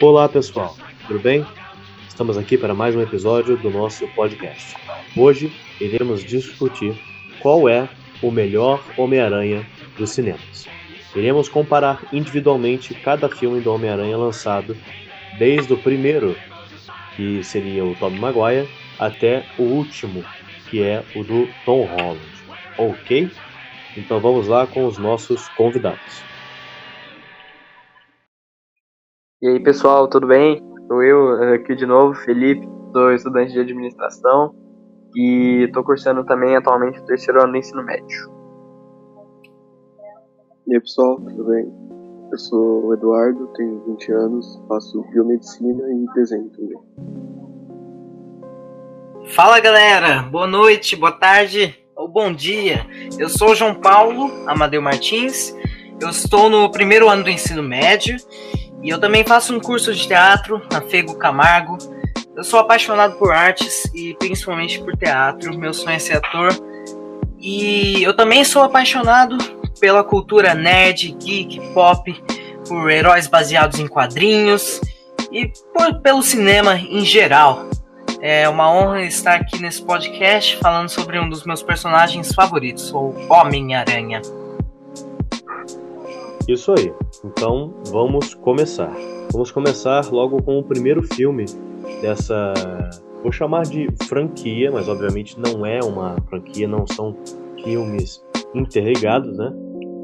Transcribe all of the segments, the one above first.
Olá pessoal, tudo bem? Estamos aqui para mais um episódio do nosso podcast. Hoje iremos discutir qual é o melhor Homem-Aranha dos cinemas. Iremos comparar individualmente cada filme do Homem-Aranha lançado, desde o primeiro, que seria o Tobey Maguire, até o último, que é o do Tom Holland. Ok? Então vamos lá com os nossos convidados. E aí pessoal, tudo bem? Sou eu aqui de novo, Felipe, sou estudante de administração e estou cursando também atualmente o terceiro ano do ensino médio. E aí pessoal, tudo bem? Eu sou o Eduardo, tenho 20 anos, faço biomedicina e desenho também. Fala galera, boa noite, boa tarde ou bom dia. Eu sou o João Paulo Amadeu Martins, eu estou no primeiro ano do ensino médio e eu também faço um curso de teatro na Fego Camargo. Eu sou apaixonado por artes e principalmente por teatro, meu sonho é ser ator. E eu também sou apaixonado pela cultura nerd, geek, pop, por heróis baseados em quadrinhos e por, pelo cinema em geral. É uma honra estar aqui nesse podcast falando sobre um dos meus personagens favoritos, o Homem-Aranha. Isso aí. Então vamos começar. Vamos começar logo com o primeiro filme dessa. Vou chamar de franquia, mas obviamente não é uma franquia, não são filmes interligados, né?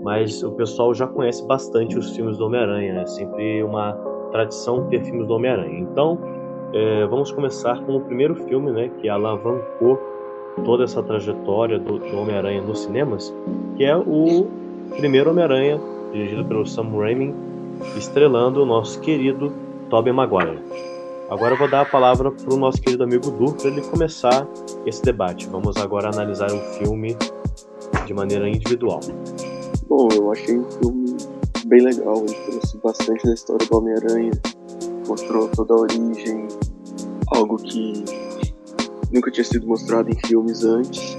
Mas o pessoal já conhece bastante os filmes do Homem-Aranha, é sempre uma tradição ter filmes do Homem-Aranha. Então, é, vamos começar com o primeiro filme, né, que alavancou toda essa trajetória do, do Homem-Aranha nos cinemas, que é o primeiro Homem-Aranha, dirigido pelo Sam Raimi, estrelando o nosso querido Tobey Maguire. Agora eu vou dar a palavra para o nosso querido amigo Du para ele começar esse debate. Vamos agora analisar o filme de maneira individual. Bom, eu achei um filme bem legal, ele trouxe bastante da história do Homem-Aranha, mostrou toda a origem, algo que nunca tinha sido mostrado em filmes antes.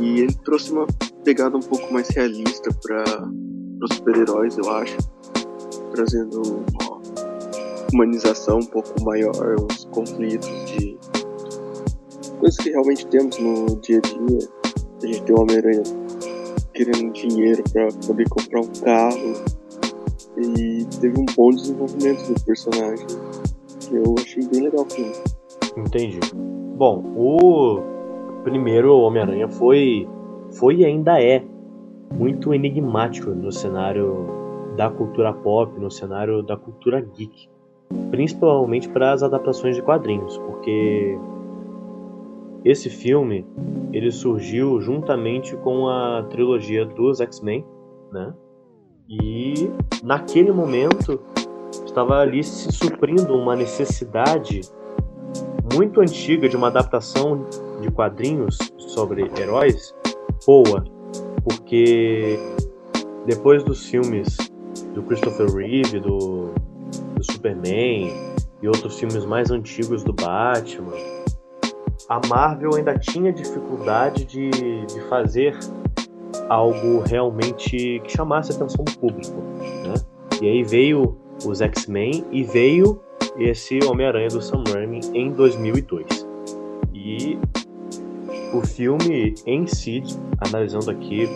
E ele trouxe uma pegada um pouco mais realista para os super-heróis, eu acho, trazendo uma humanização um pouco maior, os conflitos de coisas que realmente temos no dia a dia. A gente tem o Homem-Aranha querendo dinheiro para poder comprar um carro, e teve um bom desenvolvimento do personagem. Que eu achei bem legal o filme. Entendi. Bom, o primeiro Homem-Aranha foi, foi e ainda é muito enigmático no cenário da cultura pop, no cenário da cultura geek. Principalmente para as adaptações de quadrinhos, porque esse filme ele surgiu juntamente com a trilogia dos X-Men, né? E naquele momento estava ali se suprindo uma necessidade muito antiga de uma adaptação de quadrinhos sobre heróis boa, porque depois dos filmes do Christopher Reeve, do, do Superman e outros filmes mais antigos do Batman, a Marvel ainda tinha dificuldade de, de fazer algo realmente que chamasse a atenção do público. Né? E aí veio os X-Men e veio esse Homem-Aranha do Sam Raimi em 2002. E o filme em si, analisando aqui,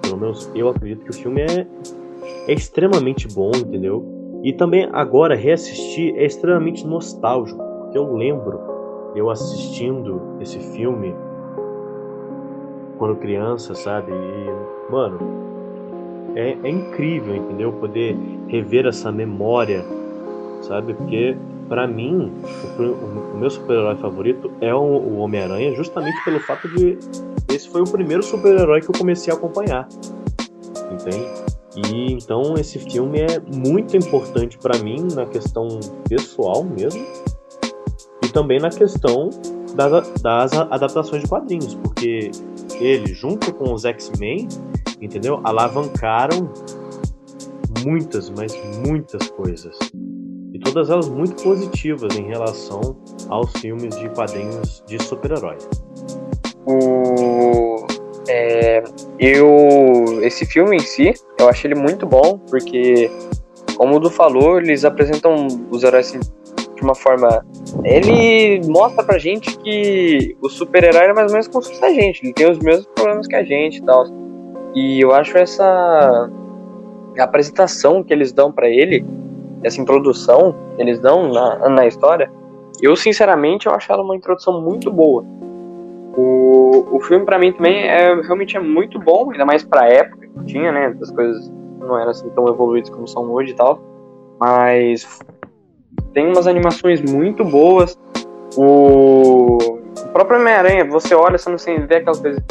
pelo menos eu acredito que o filme é, é extremamente bom, entendeu? E também agora reassistir é extremamente nostálgico, porque eu lembro eu assistindo esse filme quando criança, sabe? E, mano, é, é incrível, entendeu? Poder rever essa memória, sabe? Porque, para mim, o, meu super-herói favorito é o, o Homem-Aranha, justamente pelo fato de esse foi o primeiro super-herói que eu comecei a acompanhar, entende? E então esse filme é muito importante para mim na questão pessoal mesmo e também na questão das, das adaptações de quadrinhos, porque ele, junto com os X-Men, entendeu? Alavancaram muitas, mas muitas coisas. E todas elas muito positivas em relação aos filmes de quadrinhos de super-herói. O, é, eu esse filme em si, eu acho ele muito bom, porque, como o Du falou, eles apresentam os heróis de uma forma. Ele mostra pra gente que o super-herói é mais ou menos como se fosse a gente, ele tem os mesmos problemas que a gente e tal. E eu acho essa apresentação que eles dão para ele, essa introdução que eles dão na, na história, eu sinceramente eu acho ela uma introdução muito boa. O, o filme para mim também é realmente é muito bom, ainda mais para época que tinha, né? As coisas não eram assim tão evoluídas como são hoje e tal, mas tem umas animações muito boas. O, o próprio Homem-Aranha, você olha, você não sei, vê aquelas coisas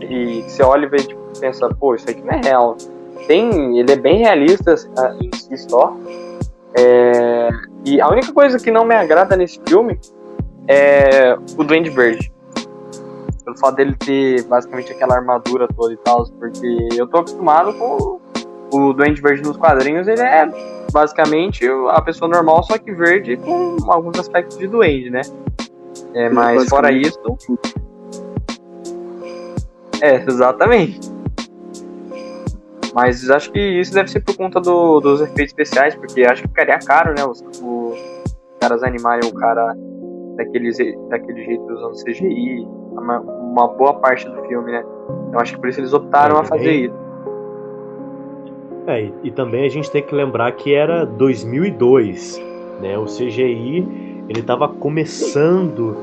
e você olha e vê, tipo, pensa, pô, isso aqui não é real. Tem, ele é bem realista em si só. É, e a única coisa que não me agrada nesse filme é o Duende Verde. Pelo fato dele ter basicamente aquela armadura toda e tal, porque eu tô acostumado com o Duende Verde nos quadrinhos, ele é basicamente a pessoa normal, só que verde com alguns aspectos de duende, né? É, mas fora isso. É, exatamente. Mas acho que isso deve ser por conta do, dos efeitos especiais, porque acho que ficaria caro, né? Os, os caras animarem o cara daquele, daquele jeito usando CGI, uma, uma, boa parte do filme, né? Eu acho que por isso eles optaram a fazer isso. É, e, e, também a gente tem que lembrar que era 2002, né? O CGI ele estava começando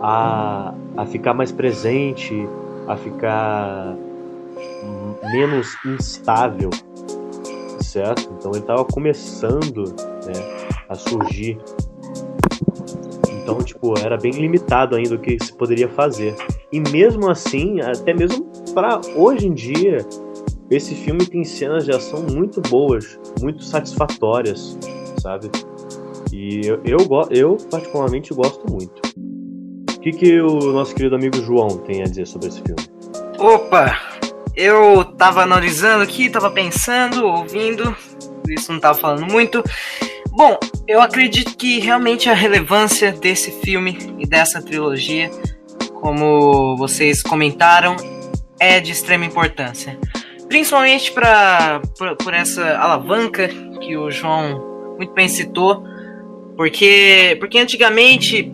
a, a ficar mais presente, a ficar menos instável, certo? Então ele estava começando né, a surgir. Então, tipo, era bem limitado ainda o que se poderia fazer. E mesmo assim, até mesmo para hoje em dia, esse filme tem cenas de ação muito boas, muito satisfatórias, sabe? E eu, eu, eu particularmente gosto muito. O que, que o nosso querido amigo João tem a dizer sobre esse filme? Opa! Eu tava analisando aqui, tava pensando, ouvindo, isso não tava falando muito. Bom, eu acredito que realmente a relevância desse filme e dessa trilogia, como vocês comentaram, é de extrema importância. Principalmente pra, por, por essa alavanca que o João muito bem citou, porque, porque antigamente,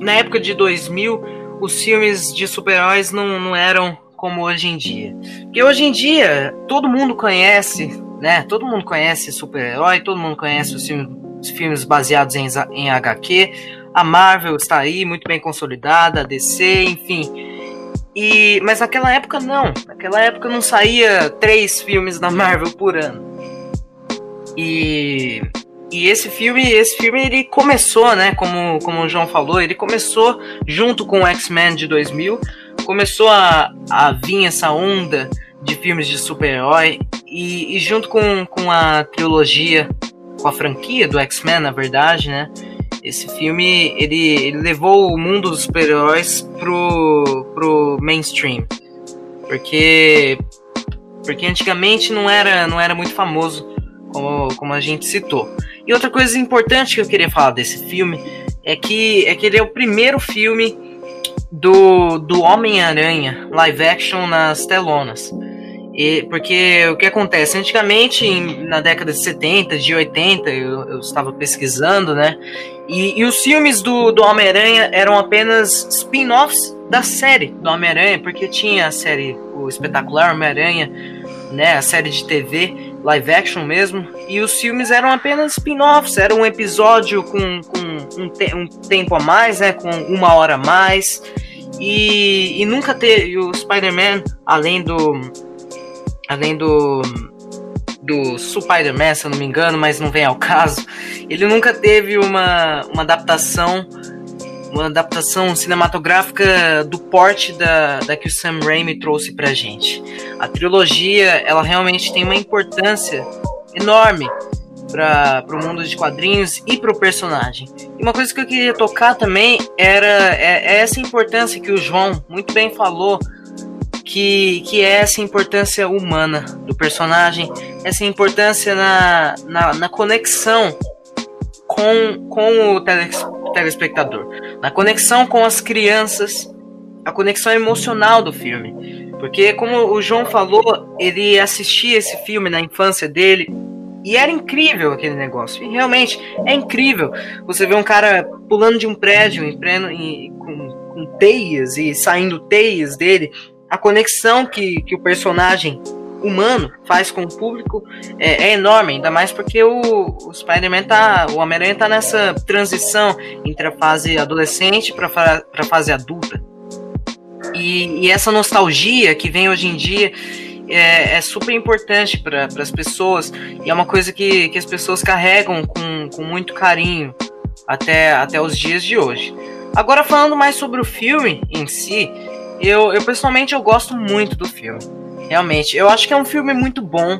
na época de 2000, os filmes de super-heróis não, não eram como hoje em dia. Porque hoje em dia todo mundo conhece, né? Todo mundo conhece super-herói, todo mundo conhece os filmes, os filmes baseados em, em HQ. A Marvel está aí, muito bem consolidada, a DC, enfim. E, mas naquela época não. Naquela época não saía três filmes da Marvel por ano. E, e esse filme, esse filme ele começou, né? Como, como o João falou, ele começou junto com o X-Men de 2000 começou a, a vir essa onda de filmes de super-herói e, e, junto com, com a trilogia, com a franquia do X-Men, na verdade, né? Esse filme ele, ele levou o mundo dos super-heróis pro, pro mainstream, porque porque antigamente não era não era muito famoso como, como a gente citou. E outra coisa importante que eu queria falar desse filme é que é que ele é o primeiro filme do, do Homem-Aranha live action nas telonas. E, porque o que acontece? Antigamente, na década de 70, de 80, eu, eu estava pesquisando, né? E, e os filmes do, do Homem-Aranha eram apenas spin-offs da série do Homem-Aranha, porque tinha a série, o espetacular Homem-Aranha, né? A série de TV, live action mesmo. E os filmes eram apenas spin-offs, era um episódio com, com um, te, um tempo a mais, né? Com uma hora a mais. E, e nunca teve o Spider-Man, além do. Além do. Do Spider-Man, se eu não me engano, mas não vem ao caso. Ele nunca teve uma, uma adaptação. Uma adaptação cinematográfica do porte da, da que o Sam Raimi trouxe pra gente. A trilogia, ela realmente tem uma importância enorme para o mundo de quadrinhos e para o personagem. E uma coisa que eu queria tocar também era é, é essa importância que o João muito bem falou, que, que é essa importância humana do personagem, essa importância na, na, na conexão com, com o telespectador, na conexão com as crianças, a conexão emocional do filme. Porque, como o João falou, ele assistia esse filme na infância dele e era incrível aquele negócio. E realmente é incrível. Você vê um cara pulando de um prédio em pleno, em, com, com teias e saindo teias dele. A conexão que, que o personagem humano faz com o público é, é enorme, ainda mais porque o, o Spider-Man tá. O Homem-Aranha tá nessa transição entre a fase adolescente para a fase adulta. E, e, essa nostalgia que vem hoje em dia é, é super importante para as pessoas e é uma coisa que, que as pessoas carregam com, com muito carinho até, até os dias de hoje. Agora falando mais sobre o filme em si, eu, eu pessoalmente eu gosto muito do filme. Realmente, eu acho que é um filme muito bom.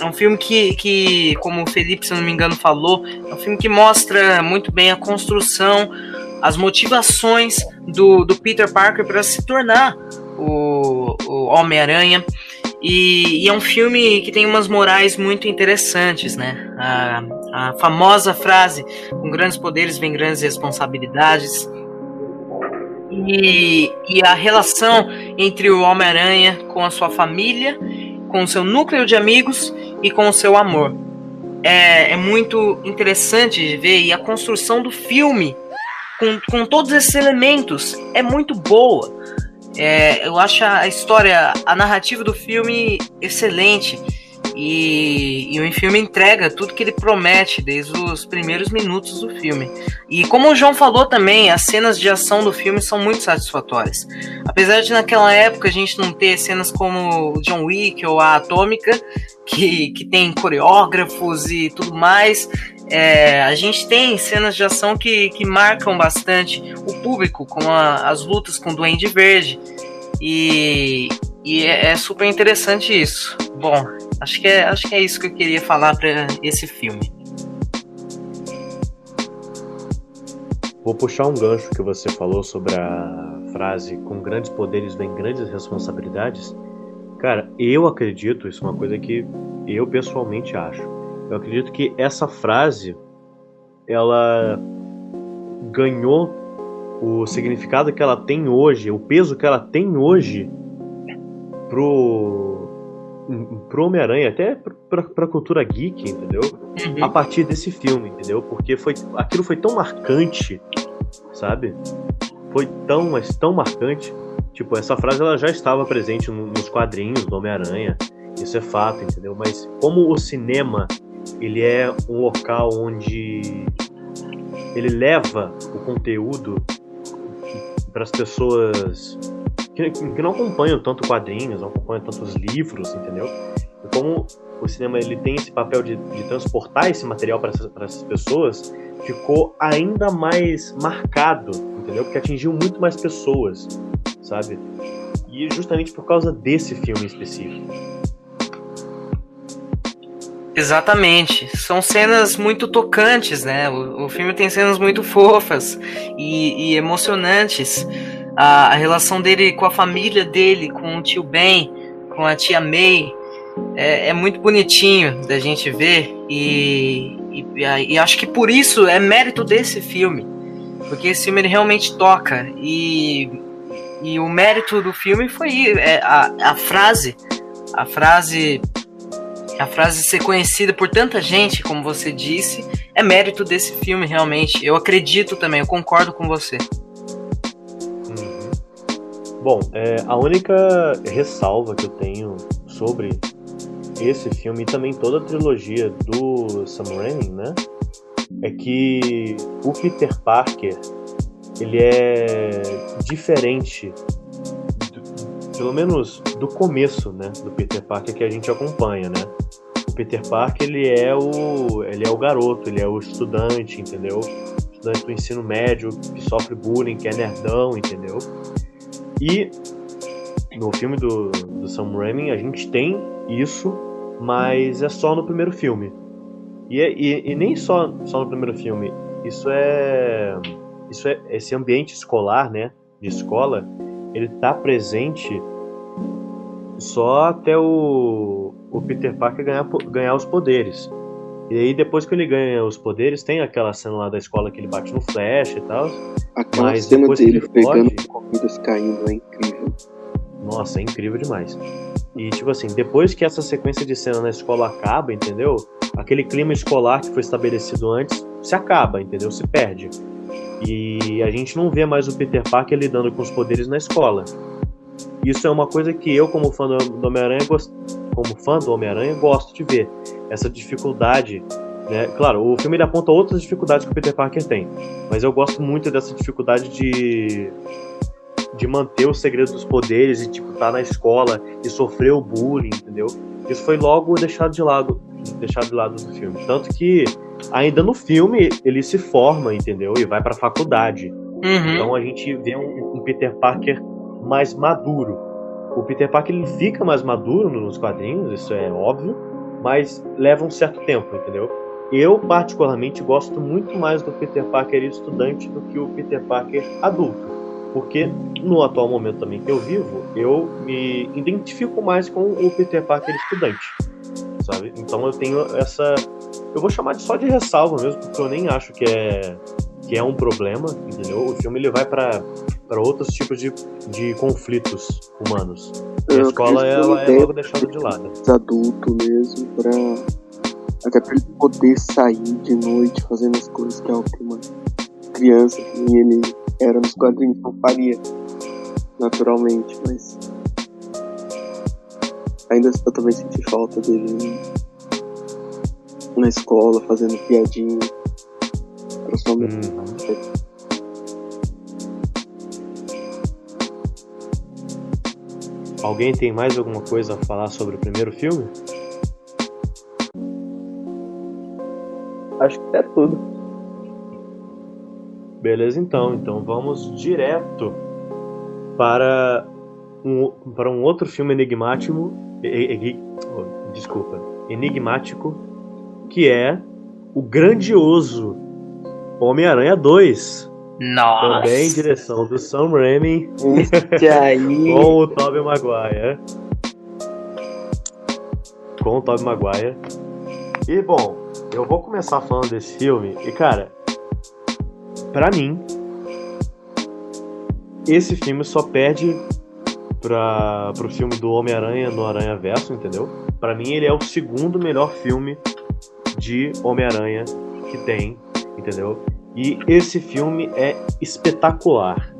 É um filme que, que, como o Felipe, se não me engano, falou, é um filme que mostra muito bem a construção, as motivações do, do Peter Parker para se tornar o, o Homem-Aranha. E, e, é um filme que tem umas morais muito interessantes, né? A, a famosa frase: com grandes poderes vem grandes responsabilidades. E, e a relação entre o Homem-Aranha com a sua família, com o seu núcleo de amigos e com o seu amor. É, é muito interessante de ver e a construção do filme com, com todos esses elementos é muito boa. É, eu acho a história, a narrativa do filme excelente. E, e, o filme entrega tudo que ele promete desde os primeiros minutos do filme. E como o João falou também, as cenas de ação do filme são muito satisfatórias. Apesar de naquela época a gente não ter cenas como John Wick ou a Atômica, que, que tem coreógrafos e tudo mais, é, a gente tem cenas de ação que, que marcam bastante o público, como a, as lutas com o Duende Verde. E, e é, é, super interessante isso. Bom, acho que, é, acho que é isso que eu queria falar para esse filme. Vou puxar um gancho que você falou sobre a frase com grandes poderes vem grandes responsabilidades. Cara, eu acredito, isso é uma coisa que eu pessoalmente acho eu acredito que essa frase ela ganhou o significado que ela tem hoje, o peso que ela tem hoje pro pro Homem-Aranha, até pra, pra cultura geek, entendeu? Uhum. A partir desse filme, entendeu? Porque foi aquilo foi tão marcante, sabe? Foi tão, mas tão marcante. Tipo, essa frase ela já estava presente nos quadrinhos do Homem-Aranha. Isso é fato, entendeu? Mas como o cinema ele é um local onde ele leva o conteúdo para as pessoas que, que, não acompanham tanto quadrinhos, não acompanham tantos livros, entendeu? E como o cinema ele tem esse papel de, de transportar esse material para essas, essas pessoas, ficou ainda mais marcado, entendeu? Porque atingiu muito mais pessoas, sabe? E justamente por causa desse filme específico. Exatamente. São cenas muito tocantes, né? O, o filme tem cenas muito fofas e, e emocionantes. A, a, relação dele com a família dele, com o tio Ben, com a tia May, é, é muito bonitinho da gente ver. E, e, e, acho que por isso é mérito desse filme. Porque esse filme ele realmente toca. E, e o mérito do filme foi é, a, a frase. A frase a frase ser conhecida por tanta gente, como você disse, é mérito desse filme, realmente. Eu acredito também, eu concordo com você. Bom, é, a única ressalva que eu tenho sobre esse filme e também toda a trilogia do Sam Raimi, né? É que o Peter Parker ele é diferente pelo menos do começo, né, do Peter Parker que a gente acompanha, né? O Peter Parker, ele é o ele é o garoto, ele é o estudante, entendeu? Estudante do ensino médio que sofre bullying, que é nerdão, entendeu? E no filme do, do Sam Raimi a gente tem isso, mas é só no primeiro filme. E, é, e, e nem só, só no primeiro filme. Isso é isso é esse ambiente escolar, né, de escola, ele tá presente só até o, o Peter Parker ganhar, ganhar os poderes. E aí, depois que ele ganha os poderes, tem aquela cena lá da escola que ele bate no Flash e tal. Aquela mas cena dele pegando foge... comidas caindo é incrível. Nossa, é incrível demais. E, tipo assim, depois que essa sequência de cena na escola acaba, entendeu? Aquele clima escolar que foi estabelecido antes se acaba, entendeu? Se perde. E a gente não vê mais o Peter Parker lidando com os poderes na escola. Isso é uma coisa que eu, como fã do Homem-Aranha, como fã do Homem-Aranha, gosto de ver. Essa dificuldade né? Claro, o filme ele aponta outras dificuldades que o Peter Parker tem, mas eu gosto muito dessa dificuldade de de manter o segredo dos poderes e tipo tá na escola e sofrer o bullying, entendeu? Isso foi logo deixado de lado, deixado de lado do filme, tanto que ainda no filme ele se forma, entendeu? E vai para faculdade. Uhum. Então a gente vê um, um, Peter Parker mais maduro. O Peter Parker ele fica mais maduro nos quadrinhos, isso é óbvio, mas leva um certo tempo, entendeu? Eu, particularmente, gosto muito mais do Peter Parker estudante do que o Peter Parker adulto. Porque no atual momento também que eu vivo, eu me identifico mais com o Peter Parker estudante. Sabe? Então eu tenho essa. Eu vou chamar de só de ressalva mesmo, porque eu nem acho que é, que é um problema, entendeu? O filme ele vai para outros tipos de, de conflitos humanos. E a escola ela é logo deixada de lado. Adulto mesmo, pra até pra ele poder sair de noite fazendo as coisas que é o que uma criança que ele era nos quadrinhos não faria naturalmente, mas ainda eu também senti falta dele na escola fazendo piadinha. Principalmente. Hum. Alguém tem mais alguma coisa a falar sobre o primeiro filme? Acho que é tudo. Beleza, então. Então vamos direto para um, para um outro filme enigmático. desculpa. Enigmático. Que é o grandioso Homem-Aranha 2. Nossa. Também em direção do Sam Raimi. aí. com o Tobey Maguire. Com o Tobey Maguire. E bom, eu vou começar falando desse filme e, cara, para mim, esse filme só perde para pro filme do Homem-Aranha no Aranha Verso, entendeu? Para mim, ele é o segundo melhor filme de Homem-Aranha que tem, entendeu? E esse filme é espetacular,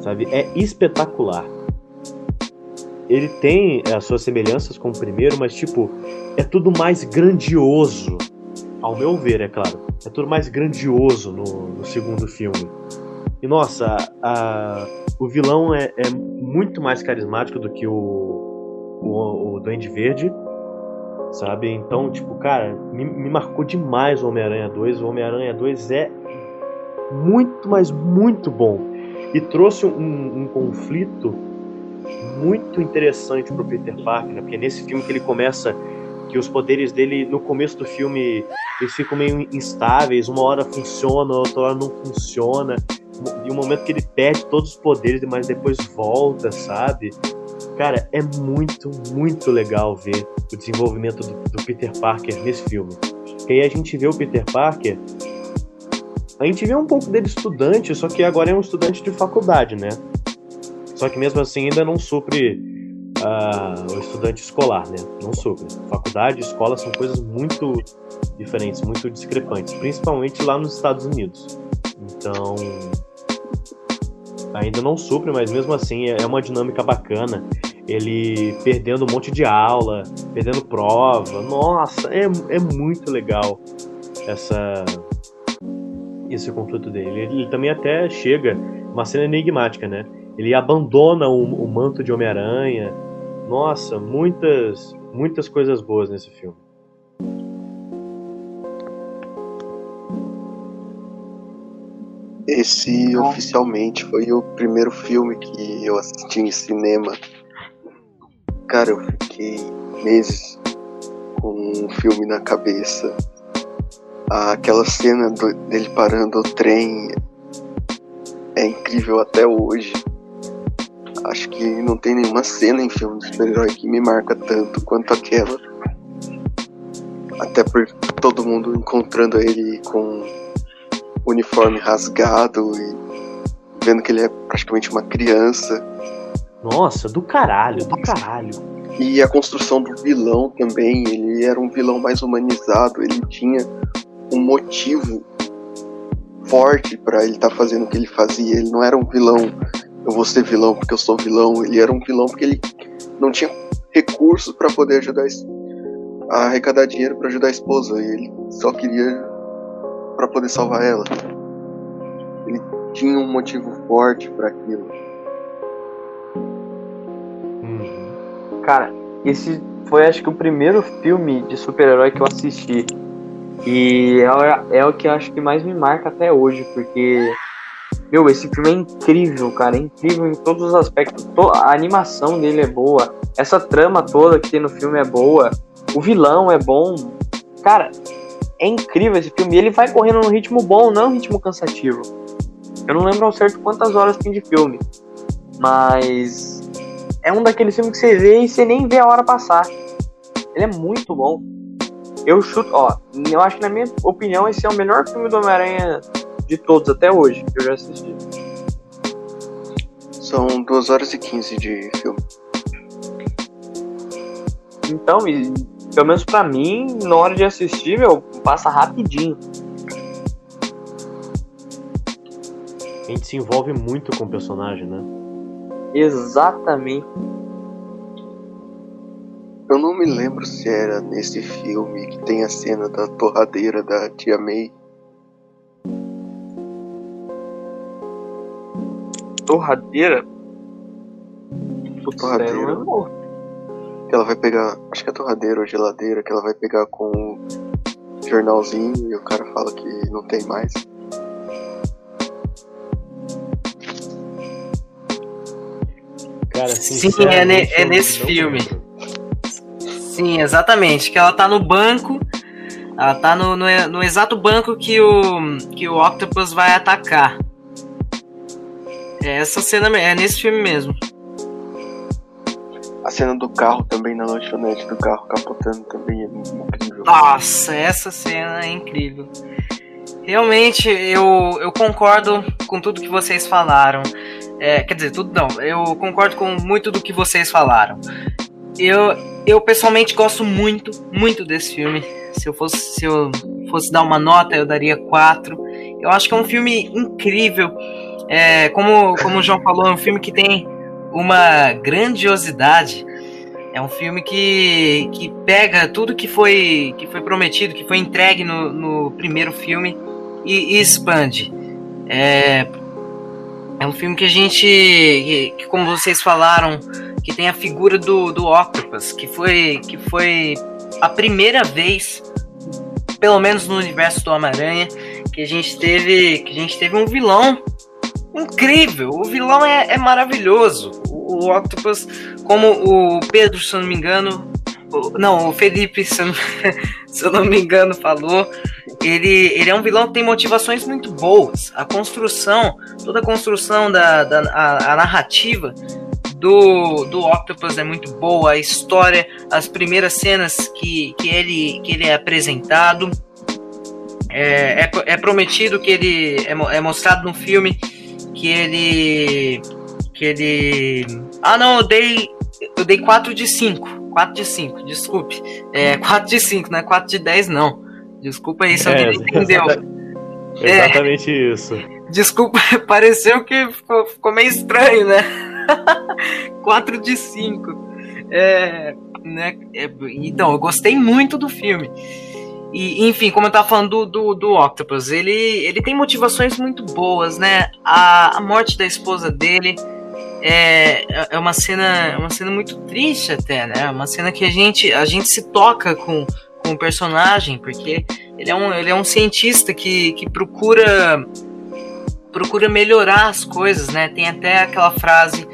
sabe? É espetacular. Ele tem as suas semelhanças com o primeiro, mas tipo, é tudo mais grandioso. Ao meu ver, é claro. É tudo mais grandioso no, no segundo filme. E nossa, a, o vilão é, é, muito mais carismático do que o, o, o Duende Verde, sabe? Então, tipo, cara, me, me marcou demais o Homem-Aranha 2. O Homem-Aranha 2 é muito, mas muito bom. E trouxe um, um conflito muito interessante pro Peter Parker, né? Porque nesse filme que ele começa que os poderes dele no começo do filme eles ficam meio instáveis, uma hora funciona, outra hora não funciona. E um momento que ele perde todos os poderes, mas depois volta, sabe? Cara, é muito, muito legal ver o desenvolvimento do, do Peter Parker nesse filme. E aí a gente vê o Peter Parker. A gente vê um pouco dele estudante, só que agora é um estudante de faculdade, né? Só que mesmo assim ainda não supre uh, o estudante escolar, né? Não sobre. Faculdade e escola são coisas muito diferentes, muito discrepantes, principalmente lá nos Estados Unidos. Então, ainda não supre, mas mesmo assim é, é uma dinâmica bacana. Ele perdendo um monte de aula, perdendo prova. Nossa, é, é muito legal essa esse conflito dele. Ele, ele também até chega uma cena enigmática, né? Ele abandona o, o manto de Homem-Aranha nossa, muitas, muitas coisas boas nesse filme. Esse oficialmente foi o primeiro filme que eu assisti em cinema. Cara, eu fiquei meses com um filme na cabeça. Aquela cena do, dele parando o trem é incrível até hoje. Acho que não tem nenhuma cena em filme de super-herói que me marca tanto quanto aquela. Até por todo mundo encontrando ele com uniforme rasgado e vendo que ele é praticamente uma criança. Nossa, do caralho, do caralho. E a construção do vilão também, ele era um vilão mais humanizado, ele tinha um motivo forte pra ele estar tá fazendo o que ele fazia. Ele não era um vilão, eu vou ser vilão porque eu sou vilão. Ele era um vilão porque ele não tinha recursos para poder ajudar a arrecadar dinheiro para ajudar a esposa. E ele só queria para poder salvar ela. Ele tinha um motivo forte para aquilo. Uhum. Cara, esse foi acho que o primeiro filme de super-herói que eu assisti. E é, é o que acho que mais me marca até hoje, porque meu, esse filme é incrível, cara. É incrível em todos os aspectos. A animação dele é boa. Essa trama toda que tem no filme é boa. O vilão é bom. Cara, é incrível esse filme. E ele vai correndo num ritmo bom, não num ritmo cansativo. Eu não lembro ao certo quantas horas tem de filme. Mas é um daqueles filmes que você vê e você nem vê a hora passar. Ele é muito bom. Eu chuto, ó, eu acho que na minha opinião esse é o melhor filme do Homem-Aranha de todos até hoje que eu já assisti. São 2 horas e 15 de filme. Então, e, pelo menos pra mim, na hora de assistir, meu, passa rapidinho. A gente se envolve muito com o personagem, né? Exatamente. Eu não me lembro se era nesse filme que tem a cena da torradeira da tia May. Torradeira? Putz, torradeira. Sério, que ela vai pegar, acho que é torradeira ou geladeira, que ela vai pegar com um jornalzinho e o cara fala que não tem mais. Cara, Sim, é, ne é nesse filme. Sim, exatamente. Que ela tá no banco. Ela tá no, no, no, exato banco que o, que o Octopus vai atacar. É essa cena é nesse filme mesmo. A cena do carro também na lanchonete do carro capotando também é incrível. Nossa, essa cena é incrível. Realmente, eu, eu concordo com tudo que vocês falaram. É, quer dizer, tudo não. Eu concordo com muito do que vocês falaram. Eu, eu pessoalmente gosto muito, muito desse filme. Se eu fosse, se eu fosse dar uma nota, eu daria 4. Eu acho que é um filme incrível. É, como, como o João falou, é um filme que tem uma grandiosidade. É um filme que, que pega tudo que foi, que foi prometido, que foi entregue no, no primeiro filme e, e expande. É, é um filme que a gente, que, que, como vocês falaram, que tem a figura do, do Octopus, que foi, que foi a primeira vez, pelo menos no universo do Homem-Aranha, que a gente teve, que a gente teve um vilão incrível. O vilão é, é maravilhoso. O, o, Octopus, como o Pedro, se eu não me engano, o, não, o Felipe, se eu, se eu não me engano, falou, ele, ele é um vilão que tem motivações muito boas. A construção, toda a construção da, da a, a narrativa do, do Octopus é muito boa, a história, as primeiras cenas que, que, ele, que ele é apresentado. É, é, é prometido que ele é, é mostrado no filme que ele. Que ele. Ah não, eu dei. Eu dei 4 de 5. 4 de 5, desculpe. É 4 de 5, não é 4 de 10, não. Desculpa aí se é, alguém entendeu. Exatamente é, isso. Desculpa, pareceu que ficou, ficou meio estranho, né? 4 de 5. É, né? É, então, eu gostei muito do filme. E, enfim, como eu tava falando do, do, do, Octopus, ele, ele tem motivações muito boas, né? A, a morte da esposa dele é, é uma cena é uma cena muito triste até, né? Uma cena que a gente, a gente se toca com, com o personagem, porque ele é um, ele é um cientista que, que procura procura melhorar as coisas, né? Tem até aquela frase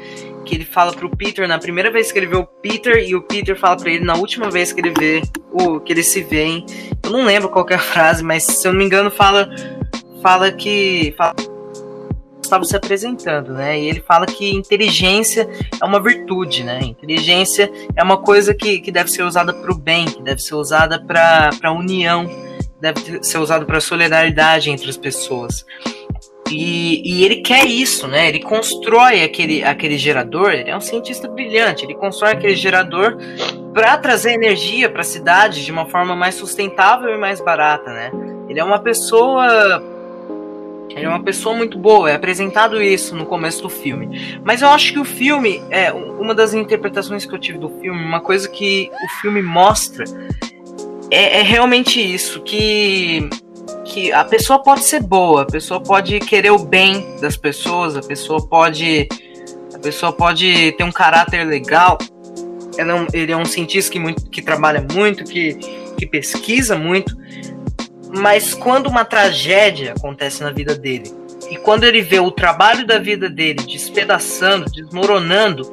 que ele fala pro Peter na primeira vez que ele vê o Peter e o Peter fala para ele na última vez que ele vê o que eles se veem. Eu não lembro qual é a frase, mas se eu não me engano fala fala que fala, estava se apresentando, né? E ele fala que inteligência é uma virtude, né? Inteligência é uma coisa que, que deve ser usada para o bem, que deve ser usada para a união, deve ser usada para a solidariedade entre as pessoas. E, e, ele quer isso, né? Ele constrói aquele, aquele gerador. Ele é um cientista brilhante. Ele constrói aquele gerador para trazer energia para a cidade de uma forma mais sustentável e mais barata, né? Ele é uma pessoa ele é uma pessoa muito boa, é apresentado isso no começo do filme. Mas eu acho que o filme, é uma das interpretações que eu tive do filme, uma coisa que o filme mostra é, é realmente isso, que que a pessoa pode ser boa, a pessoa pode querer o bem das pessoas, a pessoa pode a pessoa pode ter um caráter legal. Ele é um, ele é um cientista que, muito, que trabalha muito, que, que pesquisa muito, mas quando uma tragédia acontece na vida dele e quando ele vê o trabalho da vida dele despedaçando, desmoronando,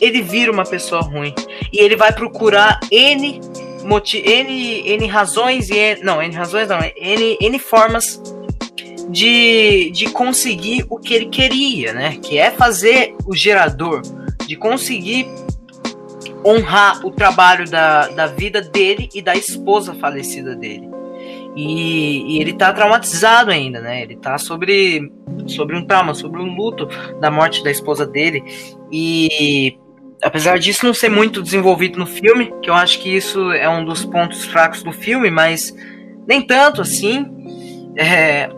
ele vira uma pessoa ruim e ele vai procurar N N, N razões e N, não, N razões não, N, N formas de, de conseguir o que ele queria, né? Que é fazer o gerador, de conseguir honrar o trabalho da, da vida dele e da esposa falecida dele. E, e, ele tá traumatizado ainda, né? Ele tá sobre, sobre um trauma, sobre um luto da morte da esposa dele. E apesar disso não ser muito desenvolvido no filme, que eu acho que isso é um dos pontos fracos do filme, mas nem tanto assim. É,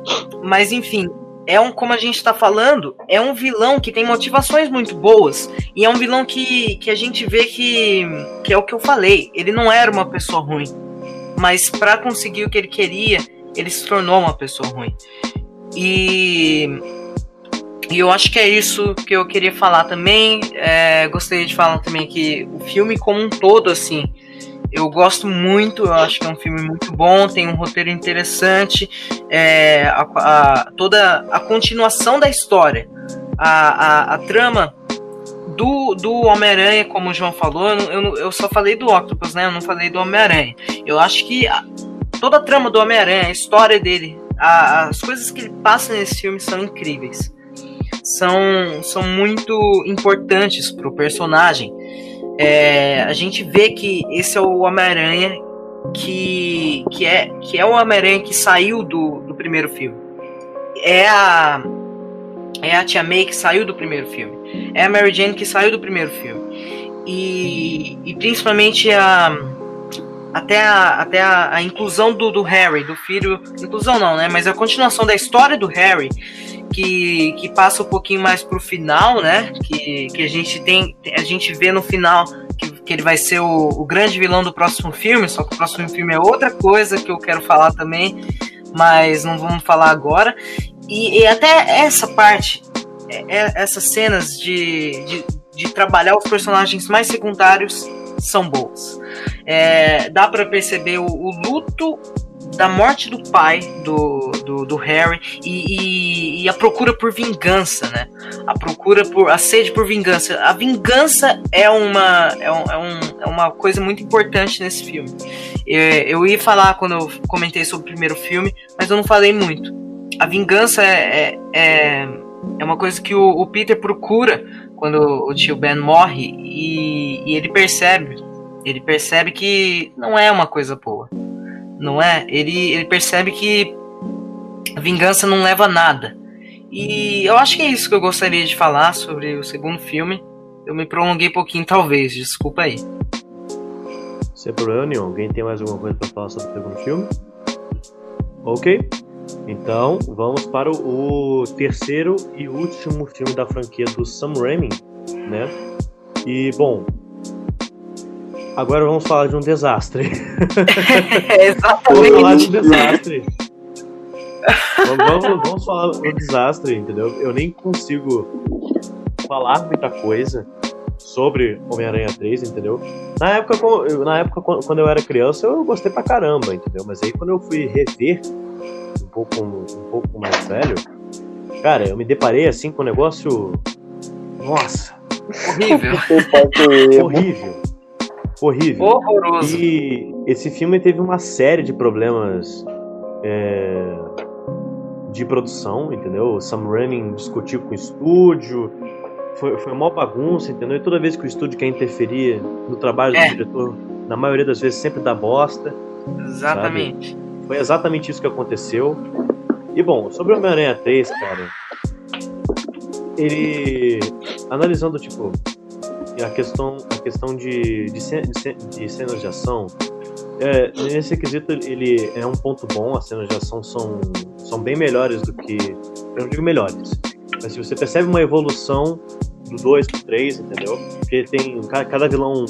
mas enfim, é um, como a gente está falando, é um vilão que tem motivações muito boas. E é um vilão que, que a gente vê que, que é o que eu falei. Ele não era uma pessoa ruim. Mas para conseguir o que ele queria, ele se tornou uma pessoa ruim. E e eu acho que é isso que eu queria falar também. É, gostaria de falar também que o filme como um todo, assim, eu gosto muito, eu acho que é um filme muito bom, tem um roteiro interessante, é, a, a, toda a continuação da história, a, a, trama do, do Homem-Aranha, como o João falou, eu, eu, só falei do Octopus, né? Eu não falei do Homem-Aranha. Eu acho que toda a trama do Homem-Aranha, a história dele, as coisas que ele passa nesse filme são incríveis são, são muito importantes para o personagem. É, a gente vê que esse é o Homem-Aranha que, que, é, que é o Homem-Aranha que saiu do, do primeiro filme. É a, é a Tia May que saiu do primeiro filme. É a Mary Jane que saiu do primeiro filme. E, e principalmente a até a, até a, a inclusão do, do, Harry, do filho. Inclusão não, né? Mas a continuação da história do Harry, que, que passa um pouquinho mais pro final, né? Que, que a gente tem. A gente vê no final que, que ele vai ser o, o grande vilão do próximo filme, só que o próximo filme é outra coisa que eu quero falar também, mas não vamos falar agora. E, e até essa parte, é, é, essas cenas de, de, de trabalhar os personagens mais secundários são boas. É, dá para perceber o, o, luto da morte do pai do, do, do Harry e, e, e, a procura por vingança, né? A procura por a sede por vingança. A vingança é uma é, um, é, um, é uma coisa muito importante nesse filme. Eu, eu ia falar quando eu comentei sobre o primeiro filme, mas eu não falei muito. A vingança é, é, é, é uma coisa que o, o Peter procura quando o tio Ben morre e, e, ele percebe, ele percebe que não é uma coisa boa, não é? Ele, ele percebe que a vingança não leva a nada. E eu acho que é isso que eu gostaria de falar sobre o segundo filme. Eu me prolonguei um pouquinho, talvez, desculpa aí. Sem problema nenhum. Alguém tem mais alguma coisa para falar sobre o segundo filme? Ok. Então, vamos para o, terceiro e último filme da franquia do Sam Raimi, né? E, bom, agora vamos falar de um desastre. exatamente. vamos falar de um desastre. vamos, vamos falar do desastre, entendeu? Eu nem consigo falar muita coisa sobre Homem-Aranha 3, entendeu? Na época, na época, quando eu era criança, eu gostei pra caramba, entendeu? Mas aí quando eu fui rever pouco, um pouco mais velho, cara, eu me deparei assim com um negócio. Nossa! Horrível! horrível! Horrível! Horroroso! E esse filme teve uma série de problemas é, de produção, entendeu? O Sam Raimi discutiu com o estúdio, foi, foi uma bagunça, entendeu? E toda vez que o estúdio quer interferir no trabalho é. do diretor, na maioria das vezes sempre dá bosta. Exatamente. Sabe? Foi exatamente isso que aconteceu. E bom, sobre o Homem-Aranha 3, cara, ele. Analisando, tipo, a questão, a questão de, de, de de cenas de ação, é, nesse quesito ele é um ponto bom, as cenas de ação são, são bem melhores do que. Eu não digo melhores, mas se você percebe uma evolução do 2 pro 3, entendeu? Porque tem. Cada vilão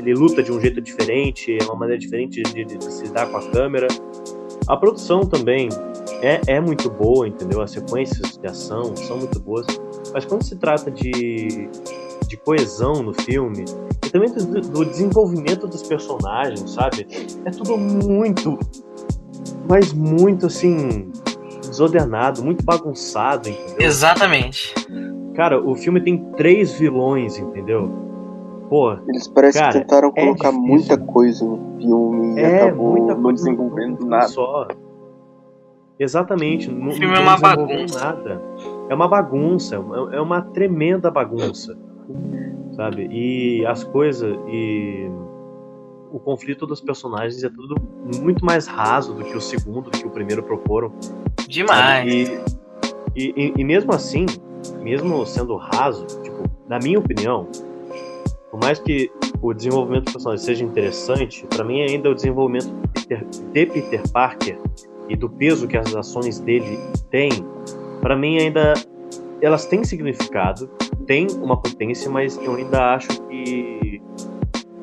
ele luta de um jeito diferente, é uma maneira diferente de, de- de se lidar com a câmera. A produção também é, é muito boa, entendeu? As sequências de ação são muito boas. Mas quando se trata de, de coesão no filme, e também do, do desenvolvimento dos personagens, sabe? É tudo muito, mas muito assim, desordenado, muito bagunçado, entendeu? Exatamente. Cara, o filme tem três vilões, entendeu? Pô, Eles parecem Cara, que tentaram é colocar difícil. muita coisa no filme e é acabou muita não desenvolvendo nada. Só. Exatamente. Não, filme não é uma desenvolveu bagunça. Nada. É uma bagunça, é uma- é uma tremenda bagunça, sabe? E as coisas e o conflito dos personagens é tudo muito mais raso do que o segundo, do que o primeiro proporam. Demais. E, e, e- e mesmo assim, mesmo sendo raso, tipo, na minha opinião, por mais que o desenvolvimento do personagem seja interessante, pra mim ainda o desenvolvimento do Peter- de Peter Parker e do peso que as ações dele têm, pra mim ainda elas têm significado, têm uma potência, mas eu ainda acho que,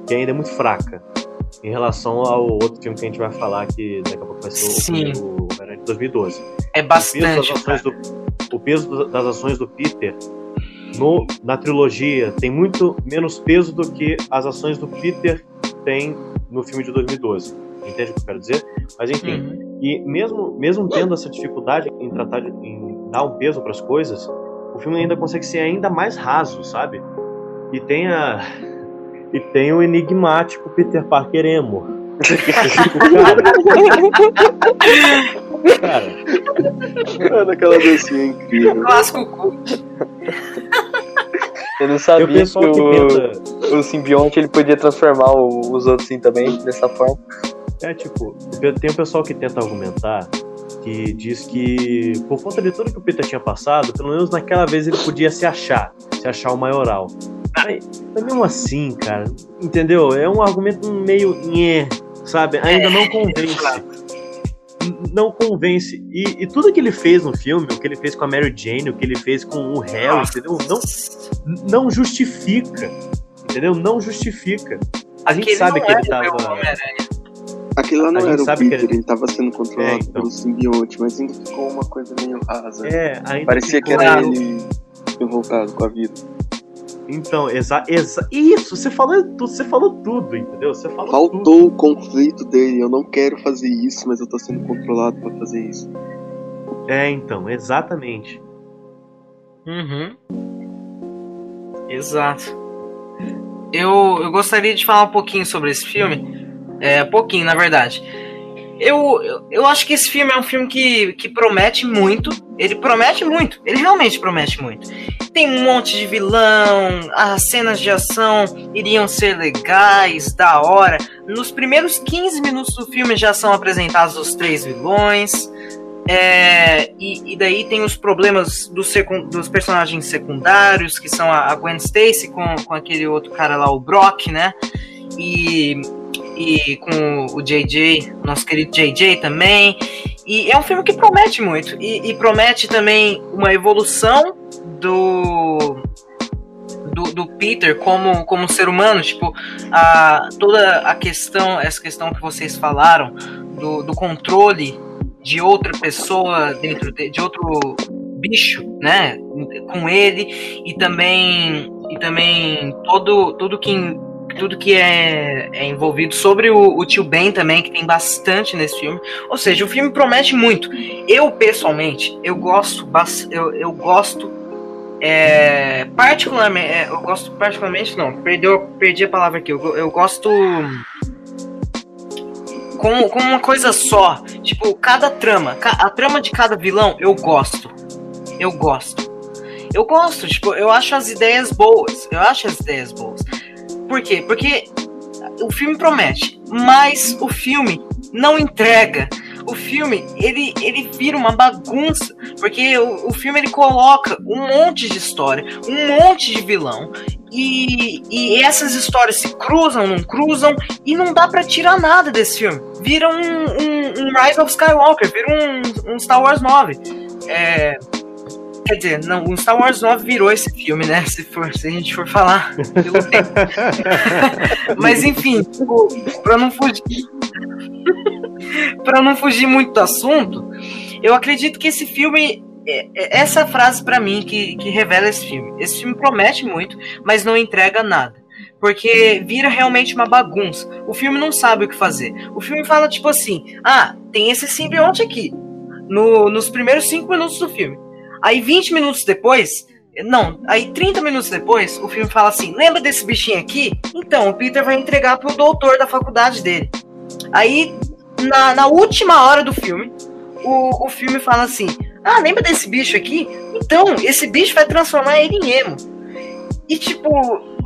que ainda é muito fraca em relação ao outro filme que a gente vai falar que daqui a pouco vai ser o Sim. Homem-Aranha de 2012 É o peso, das bastante. ações do, o peso das ações do Peter no, na trilogia tem muito menos peso do que as ações do Peter tem no filme de 2012. Entende o que eu quero dizer? Mas enfim, Uhum. e mesmo, mesmo tendo essa dificuldade em tratar de, em dar um peso para as coisas, o filme ainda consegue ser ainda mais raso, sabe? E tem a e tem o enigmático Peter Parker emo. cara, cara, Mano, aquela dancinha incrível. Clássico cult. Eu não sabia que pessoal que o, tenta o simbionte ele podia transformar o- os outros assim também, dessa forma. É tipo, tem o pessoal que tenta argumentar que diz que por conta de tudo que o Peter tinha passado, pelo menos naquela vez ele podia se achar, se achar o maioral. Mas, mas mesmo assim, cara, entendeu? É um argumento meio nhé, sabe? Ainda não convence. Não convence. E, e tudo que ele fez no filme, o que ele fez com a Mary Jane, o que ele fez com o Harry, entendeu? Não, não justifica. Entendeu? Não justifica. A gente Aquele sabe que ele tava. Aquele lá A não era o Peter, ele- ele tava sendo controlado É, então. pelo simbionte, mas ainda ficou uma coisa meio rasa. É, ainda Parecia que era ele revoltado com a vida. Então, exa, exa, isso, você falou tudo, você falou tudo, entendeu? Você falou tudo. Faltou o conflito dele. Eu não quero fazer isso, mas eu tô sendo controlado pra fazer isso. É, então, exatamente. Uhum. Exato. Eu, eu gostaria de falar um pouquinho sobre esse filme. É, pouquinho, na verdade. Eu, eu, acho que esse filme é um filme que, que promete muito. Ele promete muito. Ele realmente promete muito. Tem um monte de vilão. As cenas de ação iriam ser legais, da hora. Nos primeiros 15 minutos do filme já são apresentados os três vilões. É, e, e daí tem os problemas dos, secun- dos personagens secundários, que são a, a Gwen Stacy com, com aquele outro cara lá, o Brock, né? E, e com o JJ, nosso querido JJ também. E é um filme que promete muito. E, e promete também uma evolução do. Do, do Peter como, como ser humano, tipo, a, toda a questão, essa questão que vocês falaram, do, do controle de outra pessoa dentro de, de outro bicho, né, com ele e também e também todo tudo que tudo que é, é envolvido sobre o, o tio Ben também que tem bastante nesse filme. Ou seja, o filme promete muito. Eu pessoalmente eu gosto eu, eu gosto é, particularmente é, eu gosto particularmente não perdeu perdi a palavra aqui eu, eu gosto com, com uma coisa só. Tipo, cada trama, a trama de cada vilão, eu gosto. Eu gosto. Eu gosto, tipo, eu acho as ideias boas. Eu acho as ideias boas. Por quê? Porque o filme promete, mas o filme não entrega o filme ele, ele vira uma bagunça, porque o, o filme ele coloca um monte de história, um monte de vilão, e, e essas histórias se cruzam, não cruzam, e não dá para tirar nada desse filme. Vira um, um, um, Rise of Skywalker, vira um, um Star Wars 9. É, Quer dizer, não, o Star Wars 9 virou esse filme, né? Se, for, se a gente for falar pelo tempo. Mas enfim, tipo, pra não fugir. pra não fugir muito do assunto, eu acredito que esse filme. É, é essa frase para mim que, que revela esse filme. Esse filme promete muito, mas não entrega nada porque vira realmente uma bagunça. O filme não sabe o que fazer. O filme fala tipo assim: ah, tem esse simbionte aqui. No, nos primeiros cinco minutos do filme. Aí 20 minutos depois, não, aí 30 minutos depois, o filme fala assim: lembra desse bichinho aqui? Então, o Peter vai entregar pro doutor da faculdade dele. Aí, na, na última hora do filme, o, o filme fala assim: ah, lembra desse bicho aqui? Então, esse bicho vai transformar ele em emo. E tipo,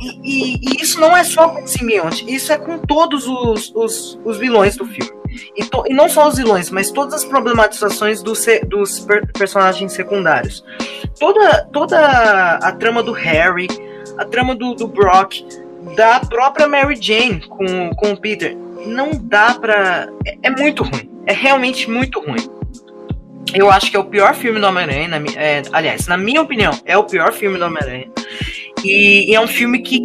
e, e, e isso não é só com o simbionte, isso é com todos os, os, os vilões do filme. E, to, e, não só os vilões, mas todas as problematizações do se, dos per, personagens secundários. Toda, toda a trama do Harry, a trama do, do Brock, da própria Mary Jane com, com o Peter, não dá pra. É, é muito ruim. É realmente muito ruim. Eu acho que é o pior filme do Homem-Aranha. É, aliás, na minha opinião, é o pior filme do Homem-Aranha. E, e, é um filme que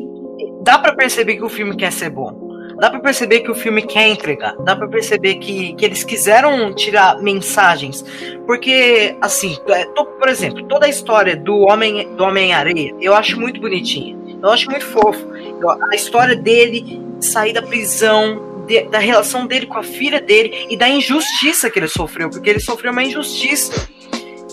dá para perceber que o filme quer ser bom dá para perceber que o filme quer entregar, dá para perceber que, que eles quiseram tirar mensagens, porque assim, é, por exemplo, toda a história do homem do homem areia, eu acho muito bonitinha, eu acho muito fofo, a história dele sair da prisão, da relação dele com a filha dele e da injustiça que ele sofreu, porque ele sofreu uma injustiça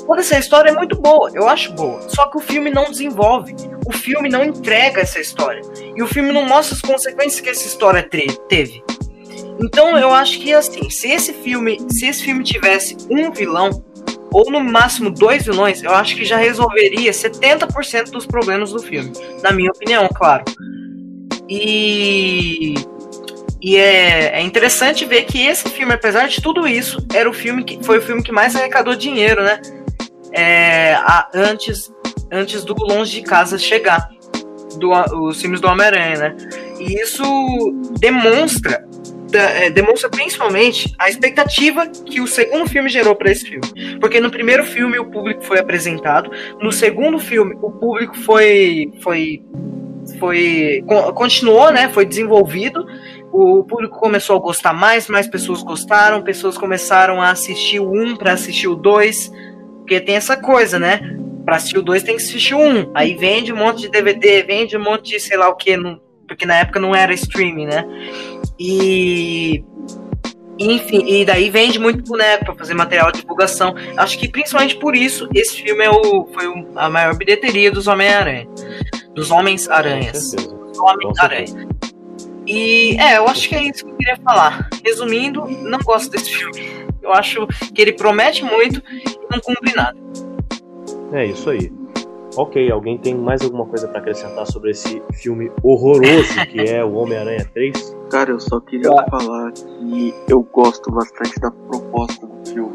Toda essa história é muito boa, eu acho boa. Só que o filme não desenvolve. O filme não entrega essa história. E o filme não mostra as consequências que essa história teve. Então eu acho que assim, se esse filme, se esse filme tivesse um vilão ou no máximo dois vilões, eu acho que já resolveria 70% dos problemas do filme, na minha opinião, claro. E e é, é, interessante ver que esse filme, apesar de tudo isso, era o filme que foi o filme que mais arrecadou dinheiro, né? É, a, antes, antes do Longe de Casa chegar, do, os filmes do Homem-Aranha, né? E isso demonstra é, demonstra principalmente a expectativa que o segundo filme gerou para esse filme. Porque no primeiro filme o público foi apresentado, no segundo filme o público foi foi foi continuou, né? Foi desenvolvido. O público começou a gostar mais, mais pessoas gostaram, pessoas começaram a assistir o 1 para assistir o 2, porque tem essa coisa, né? Pra assistir o 2 tem que assistir o 1. Um. Aí vende um monte de DVD, vende um monte de sei lá o que, porque na época não era streaming, né? E. Enfim, e daí vende muito boneco para fazer material de divulgação. Acho que principalmente por isso esse filme é o, foi a maior bilheteria dos Homem-Aranha. Dos Homens-Aranhas. Homem-Aranha. E é, eu acho que é isso que eu queria falar. Resumindo, não gosto desse filme. Eu acho que ele promete muito não cumpre nada. É isso aí. Ok, alguém tem mais alguma coisa para acrescentar sobre esse filme horroroso que é o Homem-Aranha 3? Cara, eu só queria ah. falar que eu gosto bastante da proposta do filme.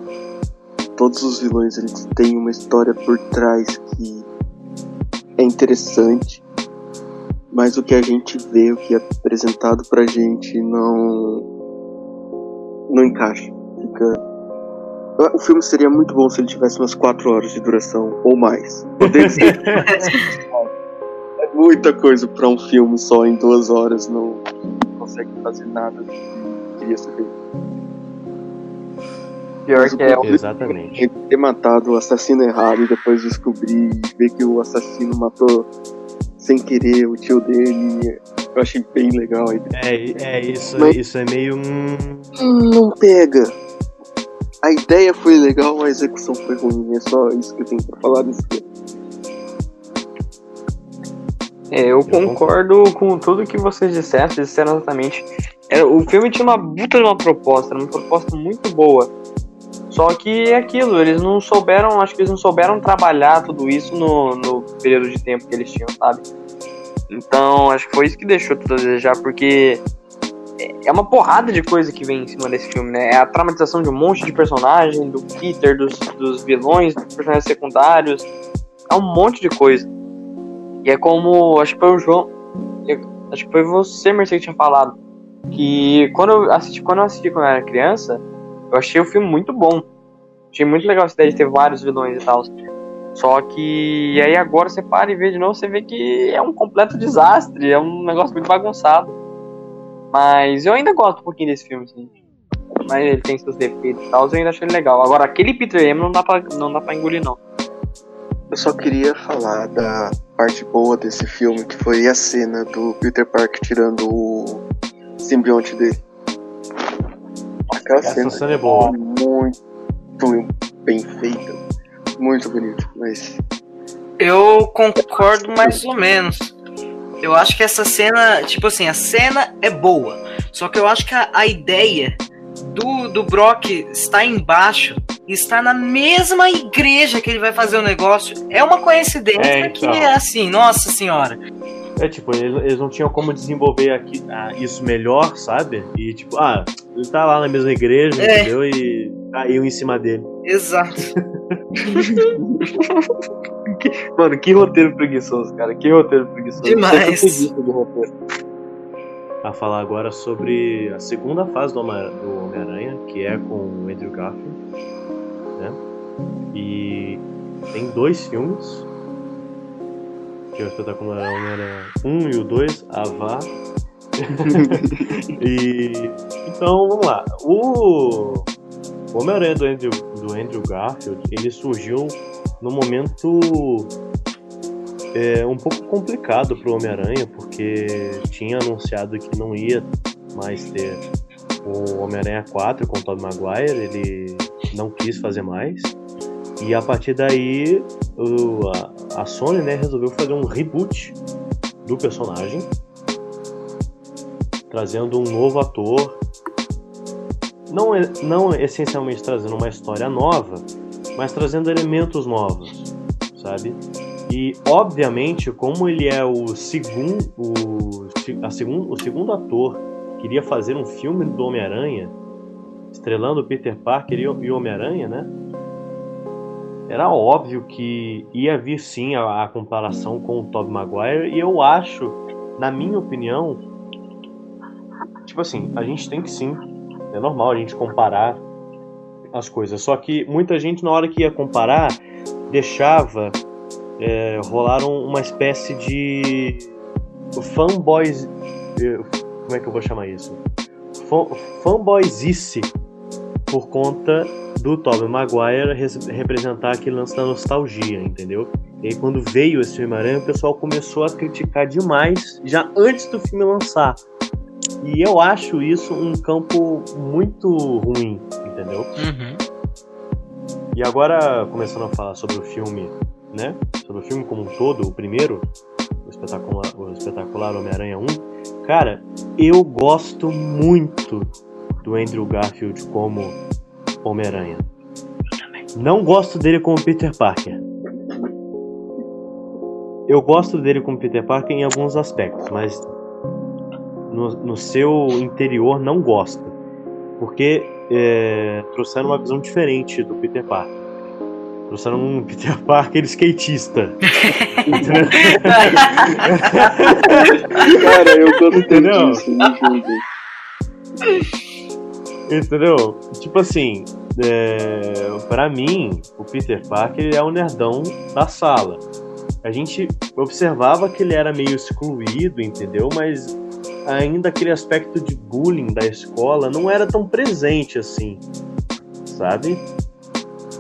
Todos os vilões eles têm uma história por trás que é interessante, mas o que a gente vê, o que é apresentado pra gente não não encaixa fica. O filme seria muito bom se ele tivesse umas 4 horas de duração ou mais. é muita coisa para um filme só em duas horas, não consegue fazer nada do que queria ser feito. Pior que é Exatamente. Ter matado o assassino errado e depois descobrir e ver que o assassino matou sem querer o tio dele. Eu achei bem legal a ideia. É, é isso, Mas, isso é meio. Hum, não pega a ideia foi legal, a execução foi ruim. É só isso que eu tenho pra falar desse. É, eu concordo com tudo que vocês disseram, disseram exatamente. É, o filme tinha uma puta de uma proposta, uma proposta muito boa. Só que é aquilo, eles não souberam, acho que eles não souberam trabalhar tudo isso no, no período de tempo que eles tinham, sabe? Então, acho que foi isso que deixou tudo a desejar, porque é uma porrada de coisa que vem em cima desse filme, né? É a traumatização de um monte de personagem, do Peter, dos, dos vilões, dos personagens secundários. É um monte de coisa. E é como. Acho que foi o João. Acho que foi você, Mercedes, que tinha falado. Que quando eu assisti, quando eu assisti quando eu era criança, eu achei o filme muito bom. Achei muito legal essa ideia de ter vários vilões e tal. Só que aí agora você para e vê de novo, você vê que é um completo desastre, é um negócio muito bagunçado. Mas eu ainda gosto um pouquinho desse filme, assim. Mas ele tem seus defeitos e tal, eu ainda achei ele legal. Agora, aquele Peter M não dá pra, não dá pra engolir, não. Eu só queria falar da parte boa desse filme, que foi a cena do Peter Parker tirando o simbionte dele. Aquela Essa cena, cena é boa. muito bem feita, muito bonito, mas Eu concordo mais ou menos. Eu acho que essa cena, tipo assim, a cena é boa. Só que eu acho que a, a ideia do, do Brock estar embaixo e estar na mesma igreja que ele vai fazer o negócio é uma coincidência É, que então. é assim, nossa senhora. É tipo, eles, eles não tinham como desenvolver aqui, ah, isso melhor, sabe? E tipo, ah, ele tá lá na mesma igreja, É. entendeu? E caiu em cima dele. Exato. Mano, que roteiro preguiçoso, cara. Que roteiro preguiçoso. Demais. Do roteiro. A falar agora sobre a segunda fase do Homem- do Homem-Aranha, que é com o Andrew Garfield, né? E tem dois filmes, que é o Espetacular Homem-Aranha 1 e o 2, Avá. e então, vamos lá. O o Homem-Aranha do Andrew, do Andrew Garfield, ele surgiu num momento é, um pouco complicado pro Homem-Aranha, porque tinha anunciado que não ia mais ter o Homem-Aranha 4 com o Tobey Maguire, ele não quis fazer mais. E a partir daí, o- a, a Sony né, resolveu fazer um reboot do personagem, trazendo um novo ator. Não, é- não essencialmente trazendo uma história nova, mas trazendo elementos novos, sabe? E obviamente, como ele é o segundo, o, a segun, o segundo ator que iria fazer um filme do Homem-Aranha, estrelando Peter Parker e e o Homem-Aranha, né? Era óbvio que ia vir sim a, a comparação com o Tobey Maguire, e eu acho, na minha opinião, tipo assim, a gente tem que sim, é normal a gente comparar as coisas. Só que muita gente, na hora que ia comparar, deixava é, rolaram uma espécie de fanboys. eh, Como é que eu vou chamar isso? Fan, fanboysice por conta do Tobey Maguire res- representar aquele lance da nostalgia, entendeu? E aí quando veio esse Homem-Aranha, o pessoal começou a criticar demais já antes do filme lançar. E eu acho isso um campo muito ruim, entendeu? Uhum. E agora, começando a falar sobre o filme, né? Sobre o filme como um todo, o primeiro, o espetacular, o espetacular Homem-Aranha 1. Cara, eu gosto muito do Andrew Garfield como Homem-Aranha. Não gosto dele como Peter Parker. Eu gosto dele como Peter Parker em alguns aspectos, mas no, no seu interior não gosto. Porque é, trouxeram uma visão diferente do Peter Parker. Trouxeram um Peter Parker skatista. Entendeu? Cara, eu gostei Entendeu? disso, julguem. Entendeu? Tipo assim, é, para mim, o Peter Parker é o nerdão da sala. A gente observava que ele era meio excluído, entendeu? Mas ainda aquele aspecto de bullying da escola não era tão presente assim, sabe?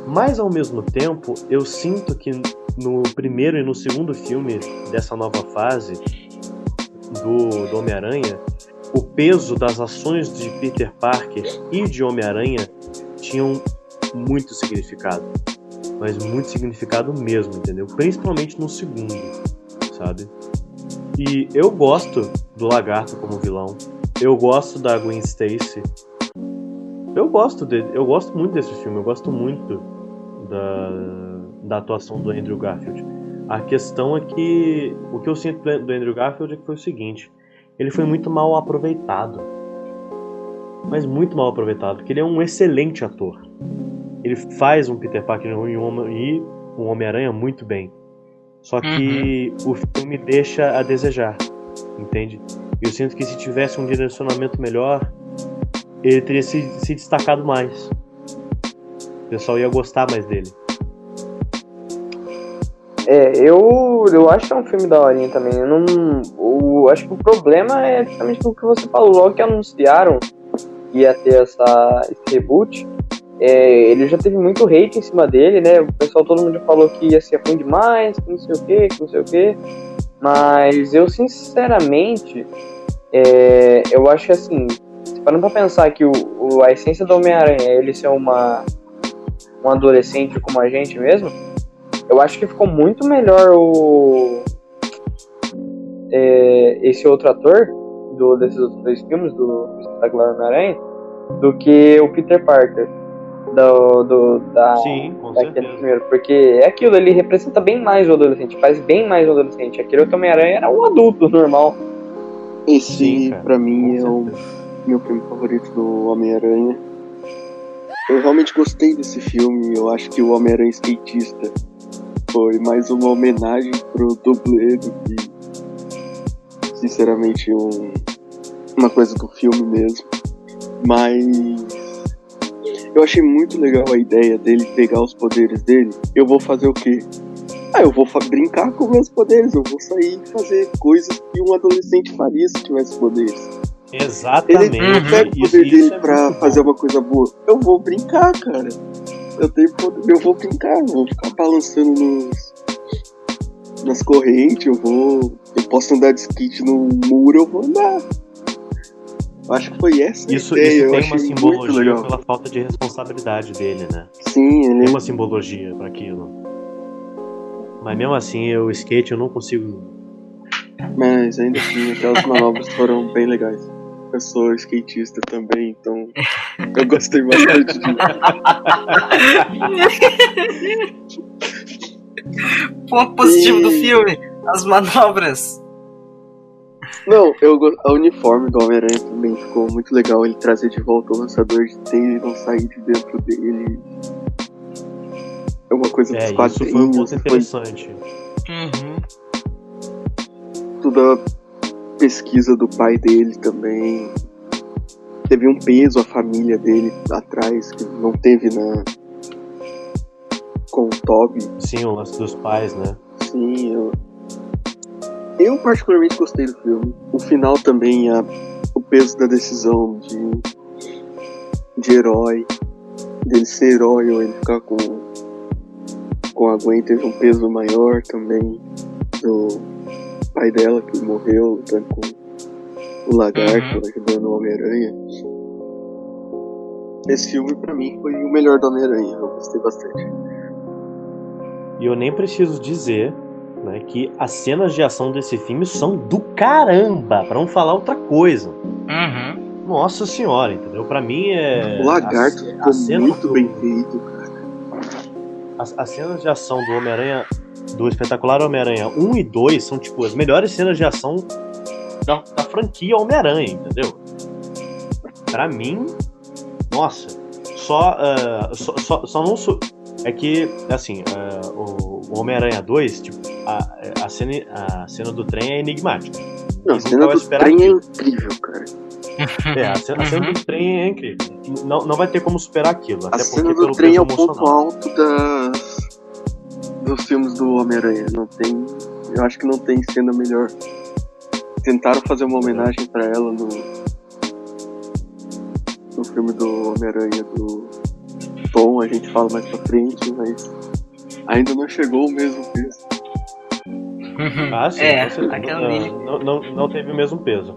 Mas ao mesmo tempo, eu sinto que no primeiro e no segundo filme dessa nova fase do, do Homem-Aranha, o peso das ações de Peter Parker e de Homem-Aranha tinham muito significado. Mas muito significado mesmo, entendeu? Principalmente no segundo, sabe? E eu gosto do Lagarto como vilão. Eu gosto da Gwen Stacy. Eu gosto dele, eu gosto muito desse filme, eu gosto muito da, da atuação do Andrew Garfield. A questão é que o que eu sinto do Andrew Garfield é que foi o seguinte: ele foi muito mal aproveitado. mas muito mal aproveitado, porque ele é um excelente ator. Ele faz um Peter Parker e um Homem-Aranha muito bem. Só que uhum. o filme deixa a desejar, entende? Eu sinto que se tivesse um direcionamento melhor, ele teria se, se destacado mais. O pessoal ia gostar mais dele. É, eu, eu acho que é um filme da horinha também. Eu não, eu acho que o problema é justamente o que você falou. Logo que anunciaram que ia ter essa, esse reboot, é, ele já teve muito hate em cima dele, né? O pessoal, todo mundo falou que ia ser ruim demais, que não sei o que, que não sei o que. Mas eu, sinceramente, é, eu acho que assim, parando pra pensar que o, o a essência do Homem-Aranha é ele ser uma, um adolescente como a gente mesmo, eu acho que ficou muito melhor o é, esse outro ator do, desses outros dois filmes, do Espetacular Homem-Aranha, do que o Peter Parker do, do da, Sim, com daquele primeiro. Porque é aquilo, ele representa bem mais o adolescente, faz bem mais o adolescente. Aquele Homem-Aranha era um adulto normal. Esse, Sim, pra mim, é o meu filme favorito do Homem-Aranha. Eu realmente gostei desse filme. Eu acho que o Homem-Aranha skatista foi mais uma homenagem pro dublê do que, sinceramente, um, uma coisa do filme mesmo. Mas eu achei muito legal a ideia dele pegar os poderes dele. Eu vou fazer o quê? Ah, eu vou brincar com meus poderes, eu vou sair e fazer coisas que um adolescente faria se tivesse poderes. Exatamente. Ele não pega o poder isso, dele é pra fazer uma coisa boa. Eu vou brincar, cara. Eu tenho poder, eu vou brincar, eu vou ficar balançando nos, nas correntes, eu vou. Eu posso andar de skate no muro, eu vou andar. Acho que foi essa isso, ideia. Isso tem uma simbologia pela falta de responsabilidade dele, né? Sim, ele... Tem uma simbologia para aquilo. Mas mesmo assim, o skate eu não consigo. Mas ainda assim, aquelas manobras foram bem legais. Eu sou skatista também, então eu gostei bastante disso. Ponto positivo e... do filme: as manobras. Não, eu, a uniforme do Homem-Aranha também ficou muito legal. Ele trazer de volta o lançador de teia e não sair de dentro dele. É uma coisa é, dos quadrinhos. Isso foi ponto interessante. Foi... Uhum. Toda a pesquisa do pai dele também. Teve um peso a família dele atrás que não teve na. com o Toby. Sim, o lance dos pais, né? Sim, eu eu particularmente gostei do filme. O final também, a, o peso da decisão de, de herói, dele ser herói ou ele ficar com, com a Gwen teve um peso maior também do pai dela que morreu lutando com o lagarto, uhum. ajudando o Homem-Aranha. Esse filme para mim foi o melhor do Homem-Aranha, eu gostei bastante. E eu nem preciso dizer né, que as cenas de ação desse filme são do caramba, para não falar outra coisa. Uhum. Nossa senhora, entendeu? Para mim é. O lagarto a, ficou muito do, bem feito, cara. As, as cenas de ação do Homem-Aranha, do espetacular Homem-Aranha 1 e 2 são tipo as melhores cenas de ação da, da franquia Homem-Aranha, entendeu? Para mim, nossa, só, uh, só, só, só, não. É que, assim, uh, o, o Homem-Aranha 2, tipo, a, a, cena, a cena do trem é enigmática. Não, a cena do trem aquilo. é incrível, cara. É, a cena, a cena do trem é incrível. Não, não vai ter como superar aquilo. A cena do trem é o ponto alto das, dos filmes do Homem-Aranha. Não tem. Eu acho que não tem cena melhor. Tentaram fazer uma homenagem para ela no, no filme do Homem-Aranha do Tom, a gente fala mais pra frente, mas ainda não chegou o mesmo peso. Ah, sim, é, não, não, não, não teve o mesmo peso.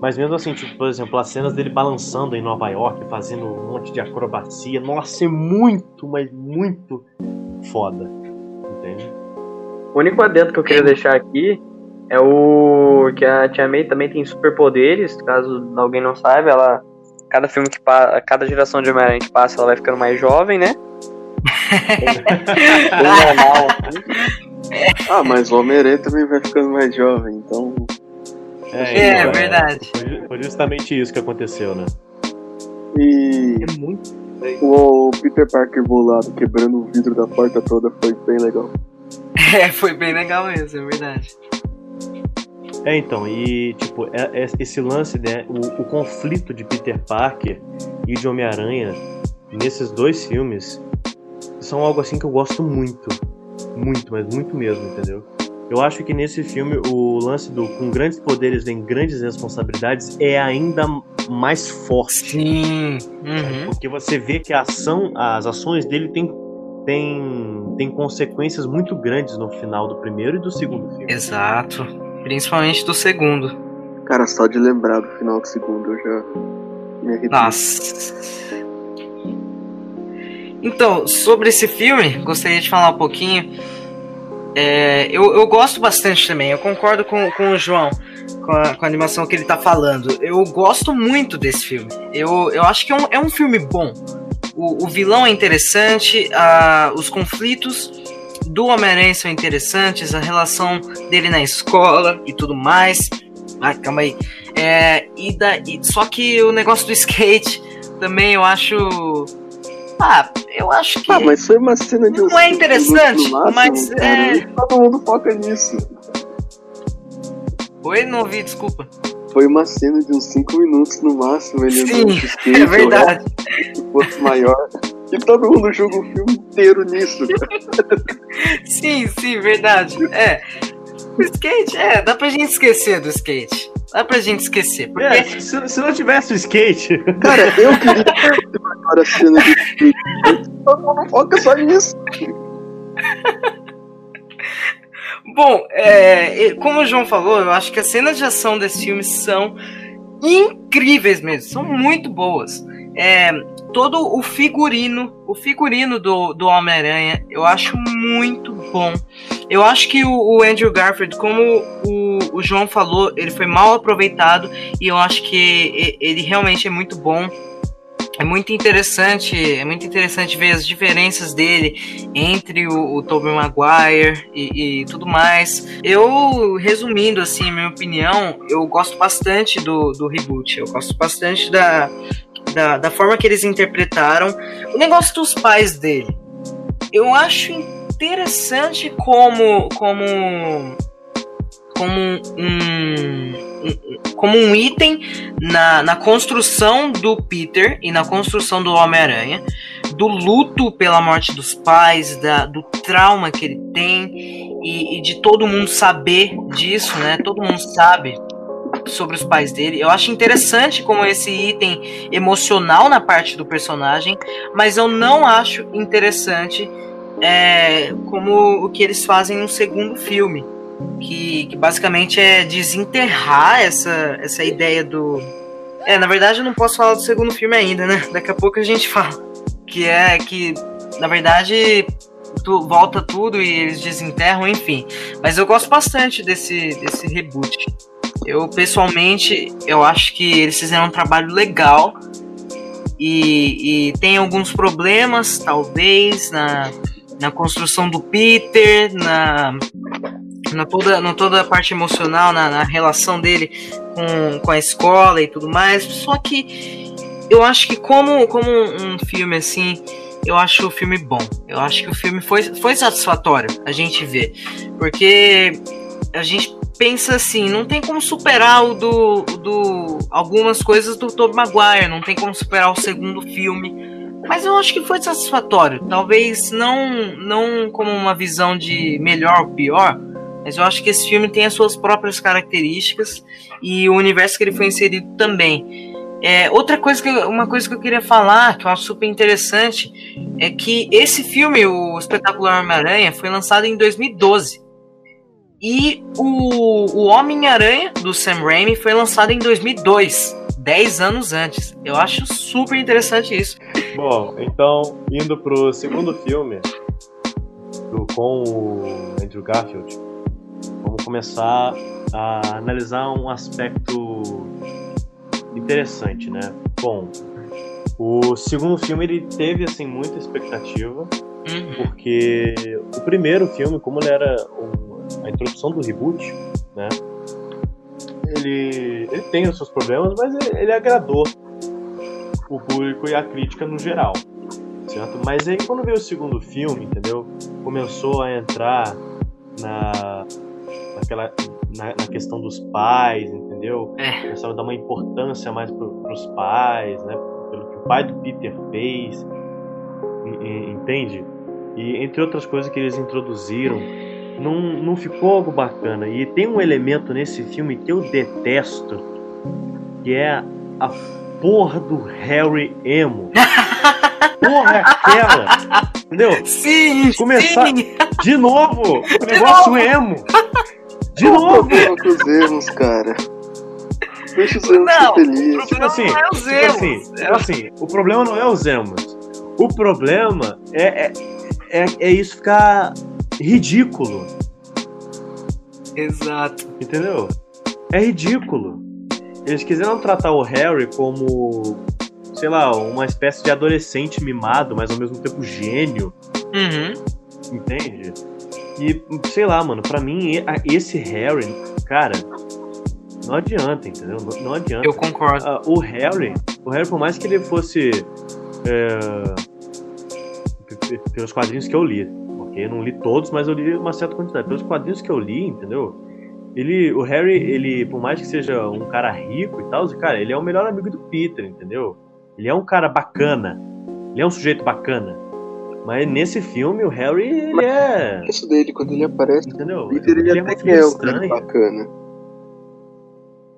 Mas mesmo assim, tipo, por exemplo, as cenas dele balançando em Nova York, fazendo um monte de acrobacia, nossa, é muito, mas muito foda. Entende? O único adendo que eu queria deixar aqui é o que a Tia May também tem superpoderes, caso alguém não saiba, ela cada filme que passa, cada geração de Homem-Aranha que passa, ela vai ficando mais jovem, né? Normal, assim. Ah, mas o Homem-Aranha também vai ficando mais jovem, então. É, é, é verdade. Foi, foi, justamente isso que aconteceu, né? E É muito. o Peter Parker bolado quebrando o vidro da porta toda foi bem legal. É, foi bem legal mesmo, é verdade. É, então, e tipo, é- é- esse lance, né? O, o conflito de Peter Parker e de Homem-Aranha nesses dois filmes são algo assim que eu gosto muito. Muito, mas muito mesmo, entendeu? Eu acho que nesse filme o lance do com grandes poderes vem grandes responsabilidades é ainda mais forte. Sim. Uhum. Porque você vê que a ação, as ações dele tem, tem, tem consequências muito grandes no final do primeiro e do segundo filme. Exato. Principalmente do segundo. Cara, só de lembrar do final do segundo eu já me arrepio. Nossa. Então, sobre esse filme, gostaria de falar um pouquinho. É, eu, eu gosto bastante também, eu concordo com, com o João, com a, com a animação que ele tá falando. Eu gosto muito desse filme. Eu, eu acho que é um, é um filme bom. O, o vilão é interessante, a, os conflitos do Homem-Aranha são interessantes, a relação dele na escola e tudo mais. Ai, calma aí. É, e da, e- só que o negócio do skate também eu acho. Ah, eu acho que. Ah, mas foi uma cena de Não uns é cinco interessante, minutos no máximo, mas é- Todo mundo foca nisso. Oi, não ouvi, desculpa. Foi uma cena de uns 5 minutos no máximo, ele Sim, de skate, É verdade. o fosse maior. E todo mundo joga o filme inteiro nisso. Sim, sim, verdade. É. O skate, é, dá pra gente esquecer do skate. Dá pra gente esquecer. Porque É, se, se não tivesse o skate, Cara, eu queria ter maior a cena de skate. Todo mundo foca só nisso. Bom, é, como o João falou, eu acho que as cenas de ação desse filme são incríveis mesmo, são muito boas. É, todo o figurino, o figurino do, do Homem-Aranha, eu acho muito bom. Eu acho que o, o Andrew Garfield, como o, o João falou, ele foi mal aproveitado e eu acho que ele realmente é muito bom. É muito interessante, é muito interessante ver as diferenças dele entre o, o Tobey Maguire e, e tudo mais. Eu, resumindo assim, minha opinião, eu gosto bastante do, do reboot. Eu gosto bastante da, da, da forma que eles interpretaram o negócio dos pais dele. Eu acho interessante como como como um, como um item na, na construção do Peter e na construção do Homem-Aranha, do luto pela morte dos pais, da, do trauma que ele tem e, e de todo mundo saber disso, né? Todo mundo sabe sobre os pais dele. Eu acho interessante como esse item emocional na parte do personagem, mas eu não acho interessante é, como o que eles fazem no segundo filme que, que basicamente é desenterrar essa, essa ideia do. É, na verdade eu não posso falar do segundo filme ainda, né? Daqui a pouco a gente fala. Que é que, na verdade, tu, volta tudo e eles desenterram, enfim. Mas eu gosto bastante desse, desse reboot. Eu, pessoalmente, eu acho que eles fizeram um trabalho legal. E, e tem alguns problemas, talvez, na, na construção do Peter, na, na toda, na toda a parte emocional, na, na relação dele com, com a escola e tudo mais. Só que eu acho que como, como um filme assim, eu acho o filme bom. Eu acho que o filme foi, foi satisfatório a gente ver. Porque a gente pensa assim, não tem como superar o do, do algumas coisas do Tobey Maguire, não tem como superar o segundo filme. Mas eu acho que foi satisfatório. Talvez não, não como uma visão de melhor ou pior, mas eu acho que esse filme tem as suas próprias características e o universo que ele foi inserido também. É, outra coisa que uma coisa que eu queria falar, que eu acho super interessante, é que esse filme, o Espetacular Homem-Aranha, foi lançado em 2012. E o, o Homem-Aranha, do Sam Raimi, foi lançado em 2002, 10 anos antes. Eu acho super interessante isso. Bom, então, indo pro segundo filme, do, com o Andrew Garfield, vamos começar a analisar um aspecto interessante, né? Bom, o segundo filme ele teve assim muita expectativa, Uhum. porque o primeiro filme, como ele era um- a introdução do reboot, né? Ele, ele tem os seus problemas, mas ele, ele agradou. o público e a crítica no geral, certo? Mas aí quando veio o segundo filme, entendeu? Começou a entrar na naquela na, na questão dos pais, entendeu? É. Começaram a dar uma importância mais pro, pros pais, né? Pelo que o pai do Peter fez, entende? E entre outras coisas que eles introduziram, não, não ficou algo bacana. E tem um elemento nesse filme que eu detesto, que é a porra do Harry Emo. Porra aquela? Entendeu? Sim, Começar- sim. De novo! O negócio emo! De o novo! com os erros, cara? Deixa os erros Não, ser felizes. o Tipo problema assim, não é os tipo erros. assim, tipo assim, o problema não é os emos. O problema é, é, é, é isso ficar ridículo, Exato. entendeu? É ridículo. Eles quiseram tratar o Harry como, sei lá, uma espécie de adolescente mimado, mas ao mesmo tempo gênio. Uhum. Entende? E, sei lá, mano, pra mim, esse Harry, cara, não adianta, entendeu? Não, não adianta. Eu concordo. Ah, o Harry, o Harry, por mais que ele fosse. é, pelos quadrinhos que eu li? Eu não li todos, mas eu li uma certa quantidade. Pelos quadrinhos que eu li, entendeu? Ele, o Harry, ele, por mais que seja um cara rico e tal, cara, ele é o melhor amigo do Peter, entendeu? Ele é um cara bacana. Ele é um sujeito bacana. Mas nesse filme, o Harry, ele é. Isso dele, quando ele aparece, Entendeu? Peter ele, é até uma que é um cara bacana.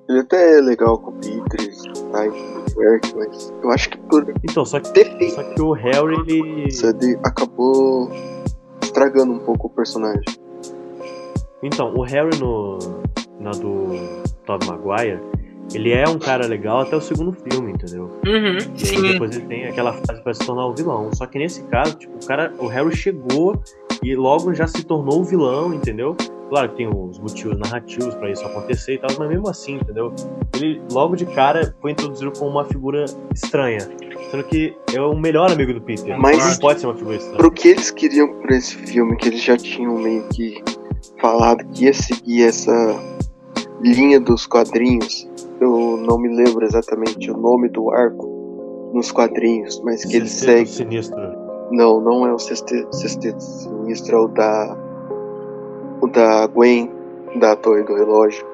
Ele até é legal com o Peter, tá, com o Eric, mas eu acho que por Então, só que, só que o Harry, ele. isso, ele acabou estragando um pouco o personagem. Então, o Harry no. Na do Tobey Maguire, ele é um cara legal até o segundo filme, entendeu? Uhum. E Sim. depois ele tem aquela fase pra se tornar o vilão. Só que nesse caso, tipo, o cara, o Harry chegou e logo já se tornou o vilão, entendeu? Claro que tem os motivos narrativos pra isso acontecer e tal, mas mesmo assim, entendeu? Ele logo de cara foi introduzido como uma figura estranha. Sendo que é o melhor amigo do Peter. Mas- não pode ser uma figura estranha. Pro que eles queriam por esse filme, que eles já tinham meio que falado que ia seguir essa linha dos quadrinhos, eu não me lembro exatamente o nome do arco nos quadrinhos, mas que Sexteto seguem. Sinistro. Não, não é o Sexteto Sexteto Sinistro, é o da. O da Gwen, da Torre do Relógio.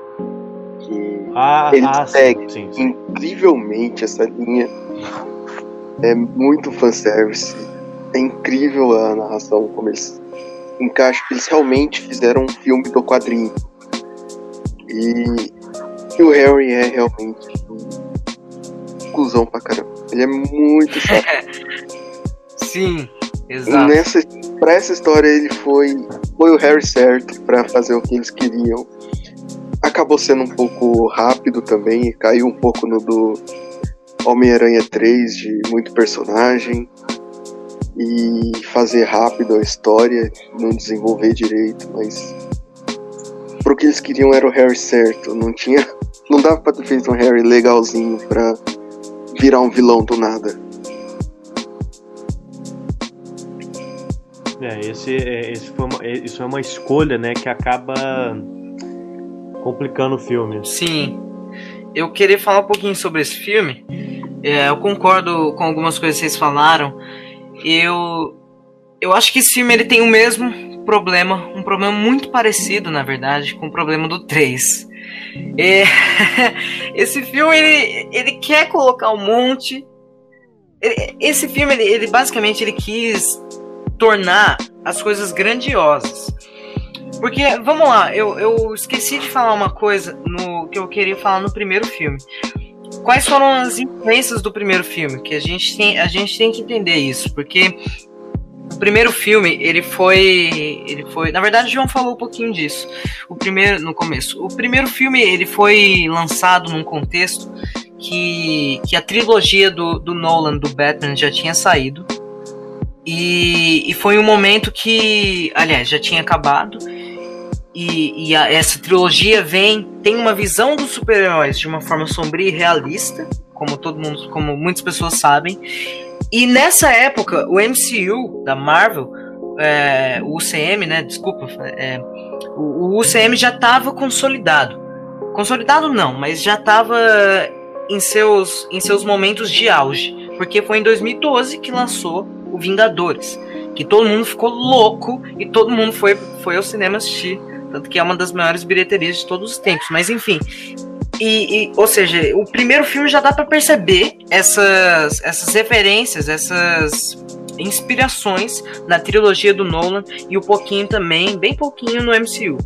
Que Ah, Ele ah segue. sim, sim. incrivelmente essa linha é muito fanservice. É incrível a narração, como eles encaixam, eles realmente fizeram um filme do quadrinho. E, e o Harry é realmente um cuzão pra caramba. Ele é muito chato. Sim. Exato. nessa, pra essa história ele foi, foi o Harry certo pra fazer o que eles queriam. Acabou sendo um pouco rápido também, e caiu um pouco no do Homem-Aranha 3 de muito personagem e fazer rápido a história, não desenvolver direito, mas pro que eles queriam era o Harry certo, não tinha, não dava pra ter feito um Harry legalzinho pra virar um vilão do nada. É, esse, é, esse foi uma, isso é uma escolha, né, que acaba complicando o filme. Sim. Eu queria falar um pouquinho sobre esse filme. É, eu concordo com algumas coisas que vocês falaram. Eu, eu acho que esse filme ele tem o mesmo problema, um problema muito parecido, na verdade, com o problema do 3. É, esse filme ele, ele quer colocar um monte. ele- esse filme ele, ele basicamente ele quis tornar as coisas grandiosas. Porque, vamos lá, eu, eu esqueci de falar uma coisa no que eu queria falar no primeiro filme. Quais foram as influências do primeiro filme? Que a gente tem, a gente tem que entender isso, porque o primeiro filme, ele foi, ele foi, na verdade, o João falou um pouquinho disso. O primeiro no começo. O primeiro filme, ele foi lançado num contexto que, que a trilogia do, do Nolan do Batman já tinha saído. E, e foi um momento que, aliás, já tinha acabado. E, e a- essa trilogia vem, tem uma visão dos super-heróis de uma forma sombria e realista, como todo mundo, como muitas pessoas sabem. E nessa época, o MCU da Marvel, é, o UCM, né? Desculpa, é, o, o UCM já estava consolidado. Consolidado não, mas já estava em seus, em seus momentos de auge. porque foi em 2012 que lançou o Vingadores, que todo mundo ficou louco e todo mundo foi, foi ao cinema assistir, tanto que é uma das maiores bilheterias de todos os tempos. Mas enfim, e, e, ou seja, o primeiro filme já dá para perceber essas, essas referências, essas inspirações na trilogia do Nolan e um pouquinho também, bem pouquinho no MCU.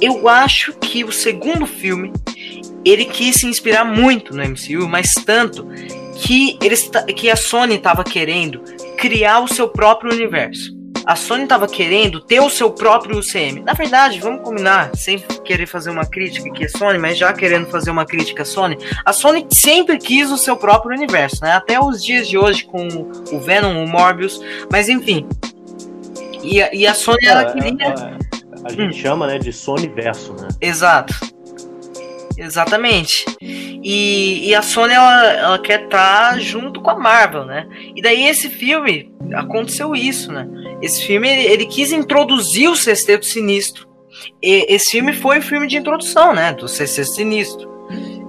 Eu acho que o segundo filme ele quis se inspirar muito no MCU, mas tanto que, eles, que a Sony estava querendo criar o seu próprio universo. A Sony estava querendo ter o seu próprio UCM. Na verdade, vamos combinar, sem querer fazer uma crítica que é Sony, mas já querendo fazer uma crítica à Sony, a Sony sempre quis o seu próprio universo, né? Até os dias de hoje com o Venom, o Morbius, mas enfim. E, a, e a Sony ela é, queria. É, a gente hum. chama, né, de Sony verso, né? Exato. Exatamente. E, e a Sony ela, ela quer estar tá junto com a Marvel, né? E daí esse filme aconteceu isso, né? Esse filme ele, ele quis introduzir o Sexteto Sinistro. E, esse filme foi o filme de introdução, né? Do Sexteto Sinistro.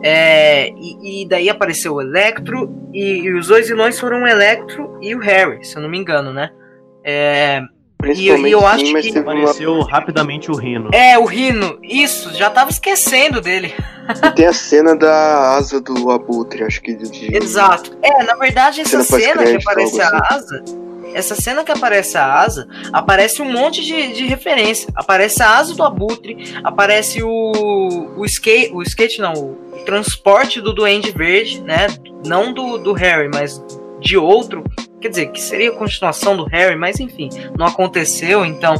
É, e, e, daí apareceu o Electro e, e, os dois vilões foram o Electro e o Harry, se eu não me engano, né? É, e, e, eu acho sim, que apareceu uma... rapidamente o Rino. É, o Rino. Isso, já tava esquecendo dele. E tem a cena da asa do Abutre, acho que de... Exato. É, na verdade essa cena, cena que aparece a assim. asa, essa cena que aparece a asa, aparece um monte de, de referência. Aparece a asa do Abutre, aparece o o skate, o skate não, o transporte do Duende Verde, né? Não do, do Harry, mas de outro Quer dizer, que seria a continuação do Harry, mas enfim, não aconteceu, então.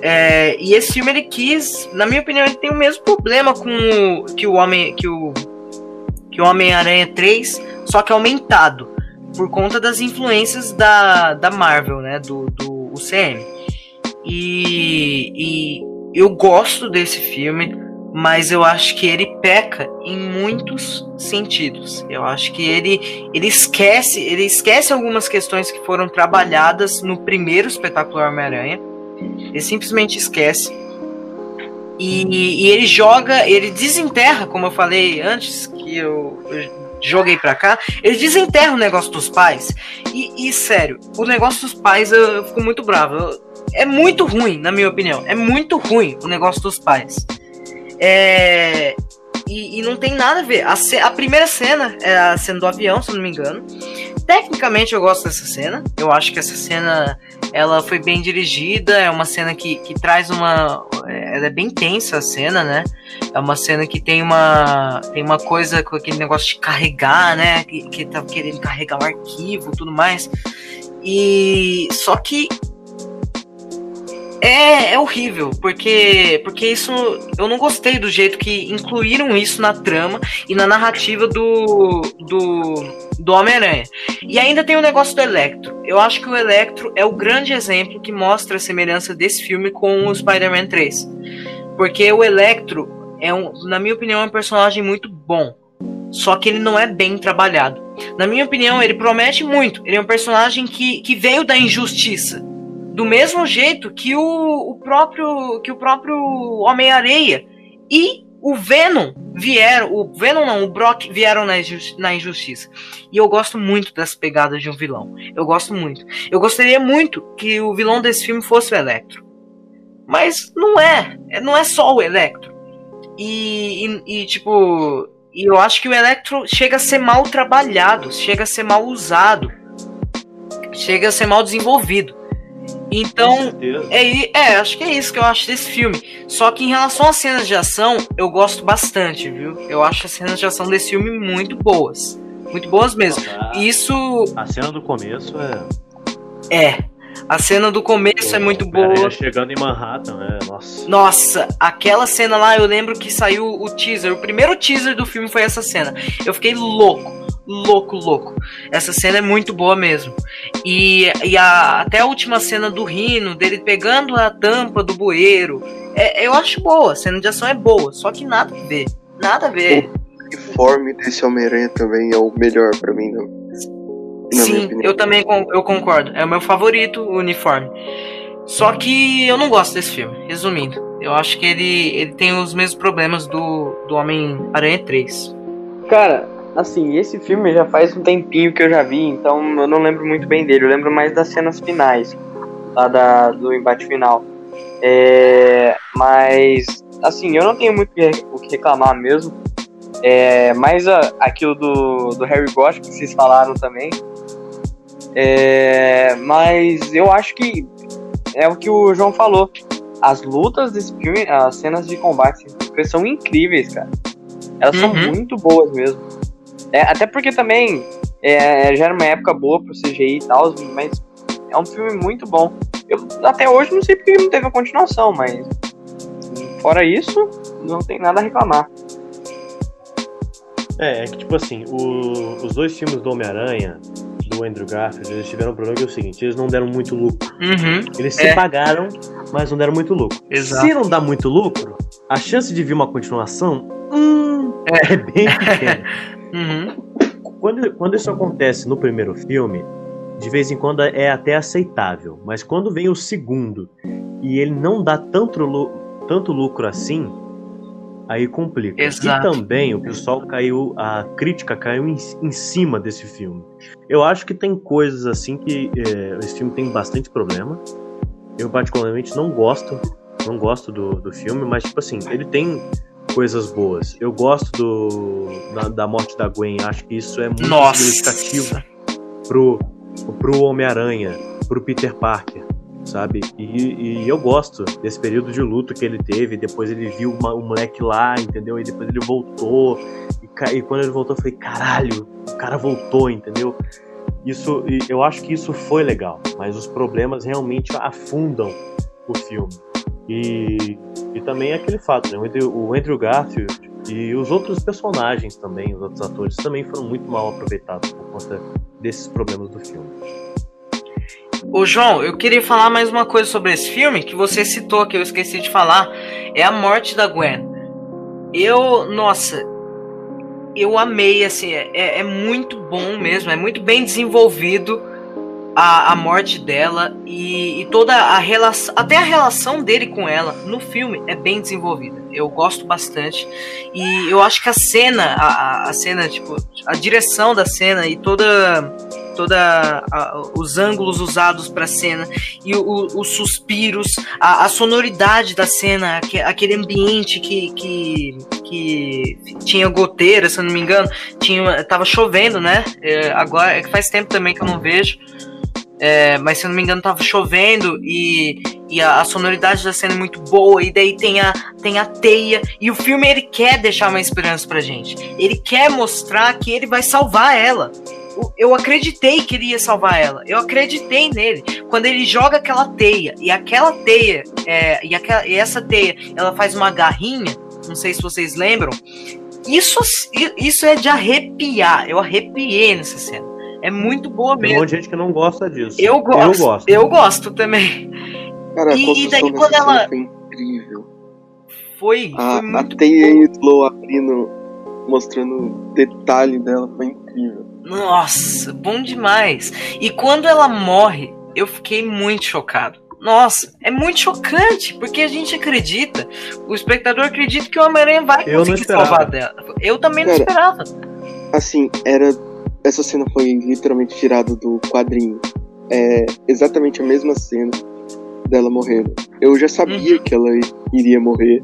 É, e esse filme ele quis, na minha opinião, ele tem o mesmo problema com o, que o Homem. que o. que o Homem-Aranha 3, só que aumentado. Por conta das influências da, da Marvel, né? Do, do UCM. E, e eu gosto desse filme mas eu acho que ele peca em muitos sentidos. Eu acho que ele ele esquece, ele esquece algumas questões que foram trabalhadas no primeiro espetacular Homem-Aranha. Ele simplesmente esquece. E, e, ele joga, ele desenterra, como eu falei antes, que eu, eu joguei pra cá, ele desenterra o negócio dos pais. E, e sério, o negócio dos pais eu, eu fico muito bravo. Eu, é muito ruim, na minha opinião. É muito ruim o negócio dos pais. É, e, e, não tem nada a ver. A, a, primeira cena é a cena do avião, se eu não me engano. Tecnicamente eu gosto dessa cena. Eu acho que essa cena ela foi bem dirigida. É uma cena que, que traz uma. É, ela é bem tensa a cena, né? É uma cena que tem uma. Tem uma coisa com aquele negócio de carregar, né? Que, que tá querendo carregar o arquivo tudo mais. E. Só que é, é horrível, porque, porque isso. Eu não gostei do jeito que incluíram isso na trama e na narrativa do, do, do Homem-Aranha. E ainda tem o negócio do Electro. Eu acho que o Electro é o grande exemplo que mostra a semelhança desse filme com o Spider-Man 3. Porque o Electro é, um, na minha opinião, é um personagem muito bom. Só que ele não é bem trabalhado. Na minha opinião, ele promete muito. Ele é um personagem que, que veio da injustiça do mesmo jeito que o, o próprio que o próprio Homem-Areia e o Venom vieram, o Venom não, o Brock vieram na, na injustiça. E eu gosto muito das pegadas de um vilão. Eu gosto muito. Eu gostaria muito que o vilão desse filme fosse o Electro. Mas não é. é não é só o Electro. E, e, e tipo. E eu acho que o Electro chega a ser mal trabalhado, chega a ser mal usado, chega a ser mal desenvolvido. Então, é, é, acho que é isso que eu acho desse filme. Só que em relação às cenas de ação, eu gosto bastante, viu? Eu acho as cenas de ação desse filme muito boas. Muito boas mesmo. Isso. A cena do começo é. É. A cena do começo é muito boa. chegando em Manhattan, né? Nossa. Nossa, aquela cena lá, eu lembro que saiu o teaser. O primeiro teaser do filme foi essa cena. Eu fiquei louco louco, louco. Essa cena é muito boa mesmo. E, e a, até a última cena do Rino, dele pegando a tampa do bueiro, é, eu acho boa. A cena de ação é boa, só que nada a ver. Nada a ver. O uniforme desse Homem-Aranha também é o melhor para mim, não. Sim, eu também eu concordo. É o meu favorito, o uniforme. Só que eu não gosto desse filme, resumindo. Eu acho que ele, ele tem os mesmos problemas do, do Homem-Aranha 3. Cara, Assim, esse filme já faz um tempinho que eu já vi, então eu não lembro muito bem dele. Eu lembro mais das cenas finais, lá da, do embate final. É, mas, assim, eu não tenho muito o que reclamar mesmo. É, mais a, aquilo do, do Harry Potter que vocês falaram também. É, mas eu acho que é o que o João falou. As lutas desse filme, as cenas de combate são incríveis, cara. Elas são Uhum. muito boas mesmo. É, até porque também é, já era uma época boa pro CGI e tal, mas é um filme muito bom. Eu até hoje não sei porque não teve a continuação, mas fora isso, não tem nada a reclamar. É, é que tipo assim, o- os dois filmes do Homem-Aranha, do Andrew Garfield, eles tiveram um problema que é o seguinte, eles não deram muito lucro. Uhum. Eles se É. pagaram, mas não deram muito lucro. Exato. Se não dá muito lucro, a chance de vir uma continuação hum, é. bem pequena. Uhum. quando, quando isso acontece no primeiro filme, de vez em quando é até aceitável. Mas quando vem o segundo e ele não dá tanto, tanto lucro assim, aí complica. Exato. E também o pessoal caiu, a crítica caiu em, em cima desse filme. Eu acho que tem coisas assim que é, esse filme tem bastante problema. Eu particularmente não gosto, não gosto do, do filme, mas tipo assim, ele tem coisas boas. Eu gosto do da, da morte da Gwen, acho que isso é muito significativo Nossa. pro, pro Homem-Aranha, pro Peter Parker, sabe? E, e eu gosto desse período de luto que ele teve. Depois ele viu uma- o moleque lá, entendeu? E depois ele voltou. E, e quando ele voltou, eu falei: caralho, o cara voltou, entendeu? Isso, eu acho que isso foi legal, mas os problemas realmente afundam o filme. E, e também é aquele fato, né? O Andrew, Garfield e os outros personagens também, os outros atores, também foram muito mal aproveitados por conta desses problemas do filme. Ô João, eu queria falar mais uma coisa sobre esse filme que você citou, que eu esqueci de falar. É a morte da Gwen. Eu, nossa, eu amei, assim, é, é muito bom mesmo, é muito bem desenvolvido a, a morte dela e, e toda a relação, até a relação dele com ela no filme é bem desenvolvida. Eu gosto bastante e eu acho que a cena, a, a- a cena, tipo, a direção da cena e toda toda a- os ângulos usados para cena e o- os suspiros, a, a sonoridade da cena, aque- aquele ambiente que, que, que tinha goteira, se eu não me engano, tinha, tava chovendo, né? É, agora é que faz tempo também que eu não vejo. É, mas se eu não me engano tava chovendo e, e a, a sonoridade da cena é muito boa e daí tem a, tem a teia e o filme ele quer deixar uma esperança pra gente. Ele quer mostrar que ele vai salvar ela. Eu acreditei que ele ia salvar ela. Eu acreditei nele. Quando ele joga aquela teia e aquela teia é, e, aquela, e essa teia ela faz uma garrinha não sei se vocês lembram isso, isso é de arrepiar. Eu arrepiei nessa cena é muito boa Tem um mesmo monte de gente que não gosta disso. eu gosto. Eu gosto. Eu gosto também. Cara, E- e daí quando ela- foi incrível. Foi, A, foi a abrindo, mostrando o detalhe dela, foi incrível. Nossa, bom demais. E quando ela morre, eu fiquei muito chocado. Nossa, é muito chocante, porque a gente acredita, o espectador acredita que o Homem-Aranha vai Eu não conseguir salvar dela. Eu também não Cara, esperava. Assim, era. Essa cena foi literalmente tirada do quadrinho. É exatamente a mesma cena dela morrendo. Eu já sabia Uhum. que ela iria morrer.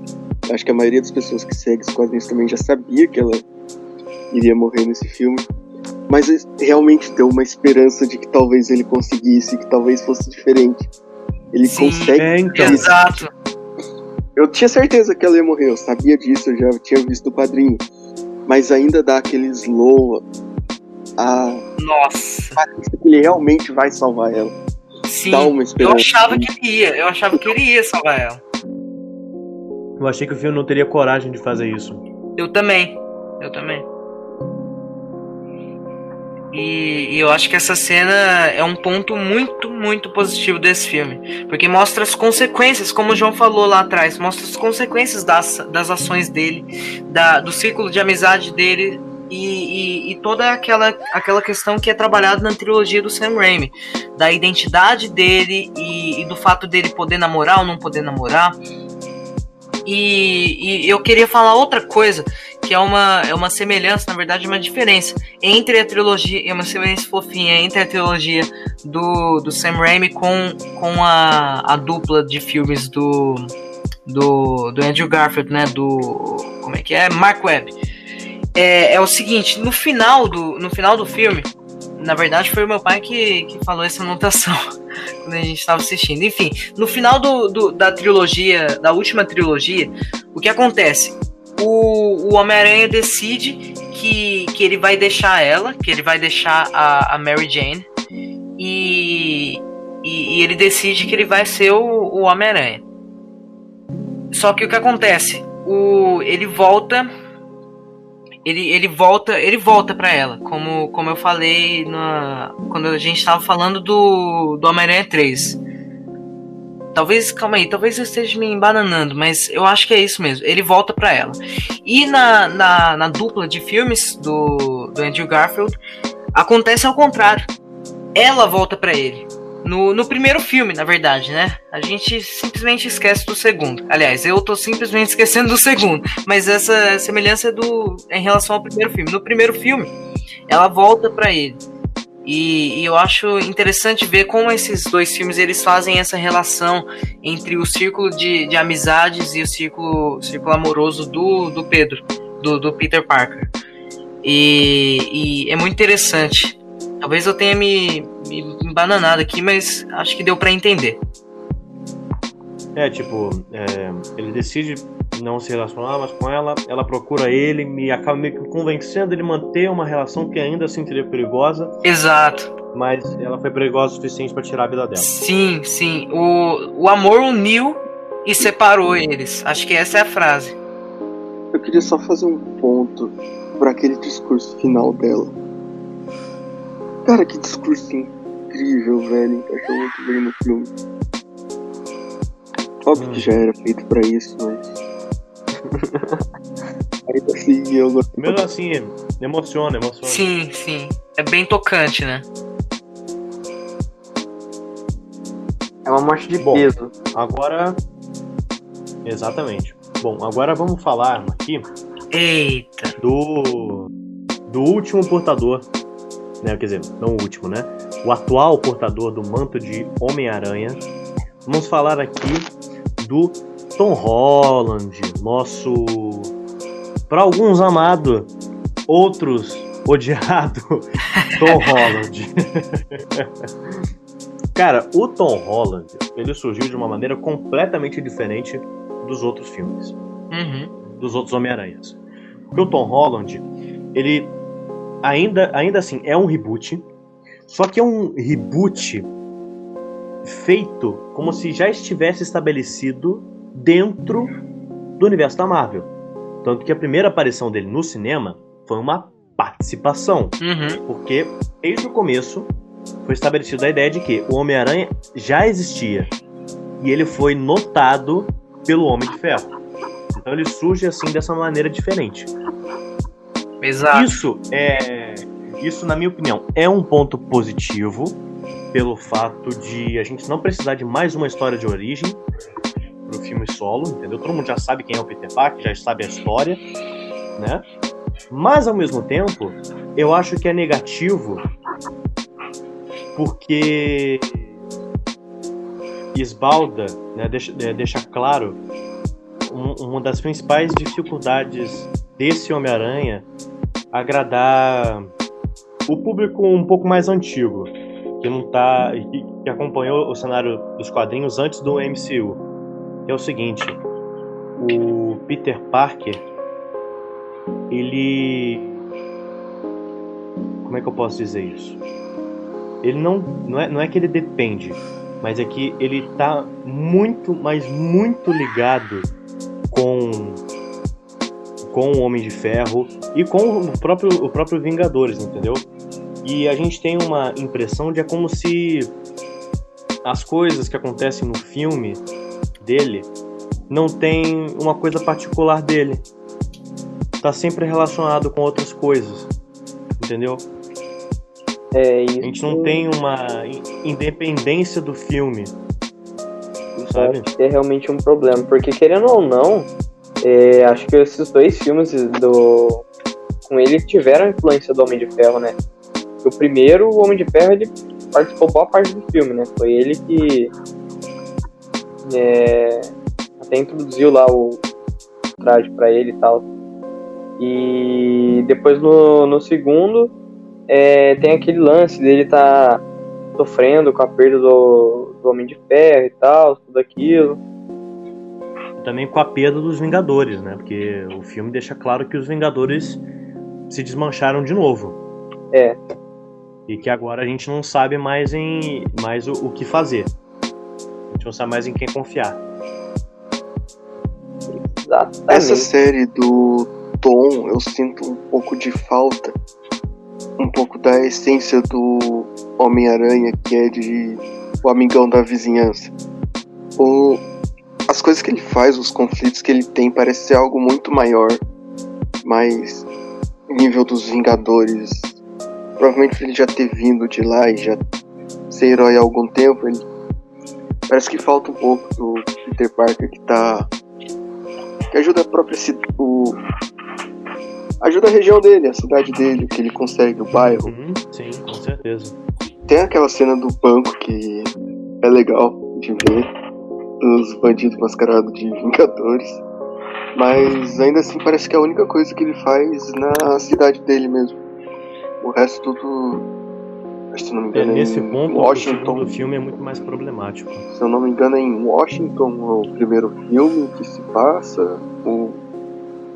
Acho que a maioria das pessoas que seguem os quadrinhos também já sabia que ela iria morrer nesse filme. Mas realmente deu uma esperança de que talvez ele conseguisse, que talvez fosse diferente. Ele Sim. consegue. É, então. Exato. Eu tinha certeza que ela ia morrer, eu sabia disso, eu já tinha visto o quadrinho. Mas ainda dá aquele slow. A... Nossa. Ele realmente vai salvar ela. Sim. Dá uma Eu achava que ele ia. Eu achava que ele ia salvar ela. Eu achei que o filme não teria coragem de fazer isso. Eu também. Eu também. E, e eu acho que essa cena é um ponto muito, muito positivo desse filme. Porque mostra as consequências, como o João falou lá atrás, mostra as consequências das, das ações dele, da, do círculo de amizade dele e, e- e toda aquela, aquela questão que é trabalhada na trilogia do Sam Raimi. Da identidade dele e, e do fato dele poder namorar ou não poder namorar. E, eu queria falar outra coisa que é uma, é uma semelhança, na verdade, uma diferença entre a trilogia, é uma semelhança fofinha entre a trilogia do, do Sam Raimi com, com a, a dupla de filmes do, do, do Andrew Garfield, né? Do. Como é que é? Mark Webb. É, é o seguinte, no final do, no final do filme, na verdade foi meu pai que, que falou essa anotação quando a gente estava assistindo. Enfim, no final do, do, da trilogia, da última trilogia, o que acontece? O, o Homem-Aranha decide que, que ele vai deixar ela, que ele vai deixar a, a Mary Jane, e, e, e ele decide que ele vai ser o, o Homem-Aranha. Só que o que acontece? O, ele volta ele, ele volta ele volta para ela, como, como eu falei na, quando a gente estava falando do, do Homem-Aranha 3. Talvez, calma aí, talvez eu esteja me embananando, mas eu acho que é isso mesmo. Ele volta para ela. E na, na, na, dupla de filmes do, do Andrew Garfield, acontece ao contrário. Ela volta para ele. No, no primeiro filme, na verdade, né? A gente simplesmente esquece do segundo. Aliás, eu tô simplesmente esquecendo do segundo. Mas essa semelhança é do, é em relação ao primeiro filme. No primeiro filme, ela volta para ele. E, e, eu acho interessante ver como esses dois filmes eles fazem essa relação entre o círculo de, de amizades e o círculo, círculo amoroso do, do Pedro, do, do Peter Parker. E, e é muito interessante. Talvez eu tenha me, me embananado aqui, mas acho que deu para entender. É, tipo, é, ele decide não se relacionar mais com ela, ela procura ele e acaba meio que convencendo ele manter uma relação que ainda assim seria perigosa. Exato. Mas ela foi perigosa o suficiente para tirar a vida dela. Sim, sim. O, o amor uniu e separou eles. Acho que essa é a frase. Eu queria só fazer um ponto para aquele discurso final dela. Cara, que discurso incrível, velho. Encaixou muito bem no filme. Óbvio hum. que já era feito pra isso, mas. Ainda assim, eu gosto. Mesmo assim, emociona, emociona. Sim, sim. É bem tocante, né? É uma morte de Bom, peso. Agora. Exatamente. Bom, agora vamos falar aqui. Eita! Do. Do último portador né, quer dizer, não o último, né? O atual portador do manto de Homem-Aranha. Vamos falar aqui do Tom Holland, nosso, para alguns amado, outros odiado Tom Holland. Cara, o Tom Holland, ele surgiu de uma maneira completamente diferente dos outros filmes, uhum. dos outros Homem-Aranhas. Porque o Tom Holland, ele ainda, ainda assim, é um reboot. Só que é um reboot feito como se já estivesse estabelecido dentro do universo da Marvel. Tanto que a primeira aparição dele no cinema foi uma participação. Uhum. Porque desde o começo foi estabelecida a ideia de que o Homem-Aranha já existia. E ele foi notado pelo Homem de Ferro. Então ele surge assim dessa maneira diferente. Exato. Isso é, isso na minha opinião é um ponto positivo pelo fato de a gente não precisar de mais uma história de origem pro filme solo, entendeu? Todo mundo já sabe quem é o Peter Parker, já sabe a história, né? Mas ao mesmo tempo, eu acho que é negativo porque esbalda, né, deixa, é, deixa claro um, uma das principais dificuldades desse Homem-Aranha agradar o público um pouco mais antigo, que não tá que, acompanhou o cenário dos quadrinhos antes do MCU. É o seguinte, o Peter Parker ele como é que eu posso dizer isso? Ele não não é, não é que ele depende, mas é que ele tá muito, mas muito ligado com com o Homem de Ferro e com o próprio, o próprio Vingadores, entendeu? E a gente tem uma impressão de é como se as coisas que acontecem no filme dele não tem uma coisa particular dele. Tá sempre relacionado com outras coisas. Entendeu? É, isso... A gente não tem uma independência do filme. Sabe? É realmente um problema, porque querendo ou não, É, acho que esses dois filmes do com ele tiveram influência do Homem de Ferro, né? O primeiro, o Homem de Ferro, ele participou boa parte do filme, né? Foi ele que é, até introduziu lá o traje para ele e tal. E depois no, no segundo é, tem aquele lance dele tá sofrendo com a perda do, do Homem de Ferro e tal, tudo aquilo. Também com a perda dos Vingadores, né? Porque o filme deixa claro que os Vingadores se desmancharam de novo. É. E que agora a gente não sabe mais em mais o, o que fazer. A gente não sabe mais em quem confiar. Exatamente. Essa série do Tom, eu sinto um pouco de falta, um pouco da essência do Homem-Aranha, que é de o amigão da vizinhança. O, as coisas que ele faz, os conflitos que ele tem, parece ser algo muito maior, mais nível dos Vingadores. Provavelmente ele já ter vindo de lá e já ser herói há algum tempo, ele parece que falta um pouco do Peter Parker que tá que ajuda a própria o ajuda a região dele, a cidade dele, que ele consegue, o bairro. Uhum, sim, com certeza. Tem aquela cena do banco que é legal de ver, dos bandidos mascarados de Vingadores. Mas ainda assim parece que é a única coisa que ele faz na cidade dele mesmo. O resto tudo. Se não me É, engano, nesse em ponto, o Washington. segundo filme é muito mais problemático. Se eu não me engano, é em Washington o primeiro filme que se passa, o,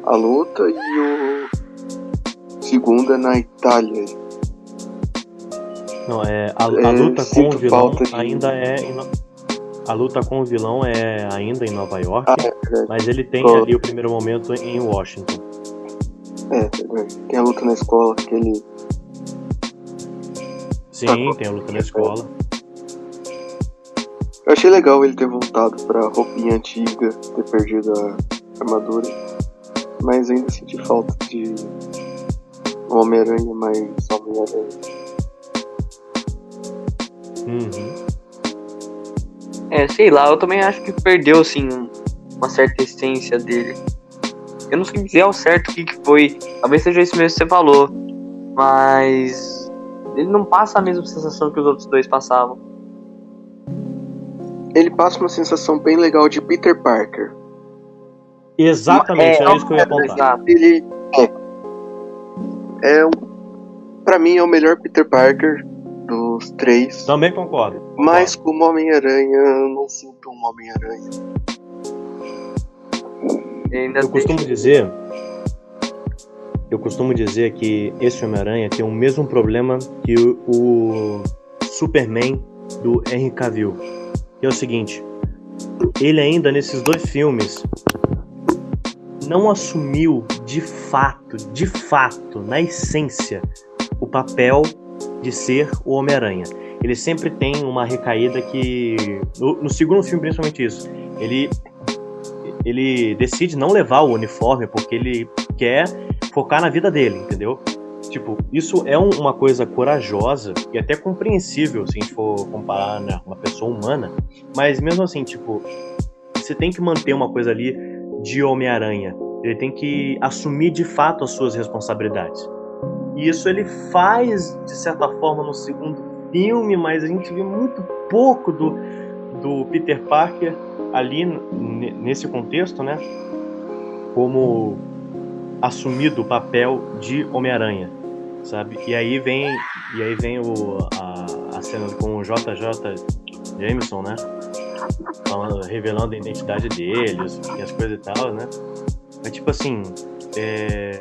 a luta, e o segundo é na Itália. Não, é a, a É, luta com o vilão de- ainda é a luta com o vilão é ainda em Nova York, Ah, é mas ele tem Tô. ali o primeiro momento em Washington. É, verdade. Tem a luta na escola que ele. Sim, Ah, tem a luta na escola. Eu achei legal ele ter voltado pra roupinha antiga, ter perdido a armadura. Mas ainda senti falta de um Homem-Aranha mais Homem-Aranha. Uhum. É, sei lá, eu também acho que perdeu, assim, um- uma certa essência dele. Eu não sei dizer ao certo o que, que foi. Talvez seja isso mesmo que você falou. Mas. Ele não passa a mesma sensação que os outros dois passavam. Ele passa uma sensação bem legal de Peter Parker. Exatamente, É, era isso que eu ia apontar. Exato. Ele é. É um. Pra mim é o melhor Peter Parker dos três. Também concordo. Mas como Homem-Aranha, eu não sinto um Homem-Aranha. Eu costumo dizer. Eu costumo dizer que esse Homem-Aranha tem o mesmo problema que o, o Superman do Henry Cavill. Que é o seguinte: ele ainda nesses dois filmes não assumiu de fato, de fato, na essência, o papel de ser o Homem-Aranha. Ele sempre tem uma recaída que. No, no segundo filme, principalmente isso. Ele ele decide não levar o uniforme porque ele quer focar na vida dele, entendeu? Tipo, isso é um- uma coisa corajosa e até compreensível se a gente for comparar né, uma pessoa humana, mas mesmo assim, tipo, você tem que manter uma coisa ali de Homem-Aranha. Ele tem que assumir de fato as suas responsabilidades. E isso ele faz, de certa forma, no segundo filme, mas a gente vê muito pouco do, do Peter Parker ali nesse contexto, né? Como assumido o papel de Homem-Aranha, sabe? E aí vem e aí vem o, a, a cena com o JJ Jameson, né? Falando, revelando a identidade deles e as coisas e tal, né? Mas tipo assim, é,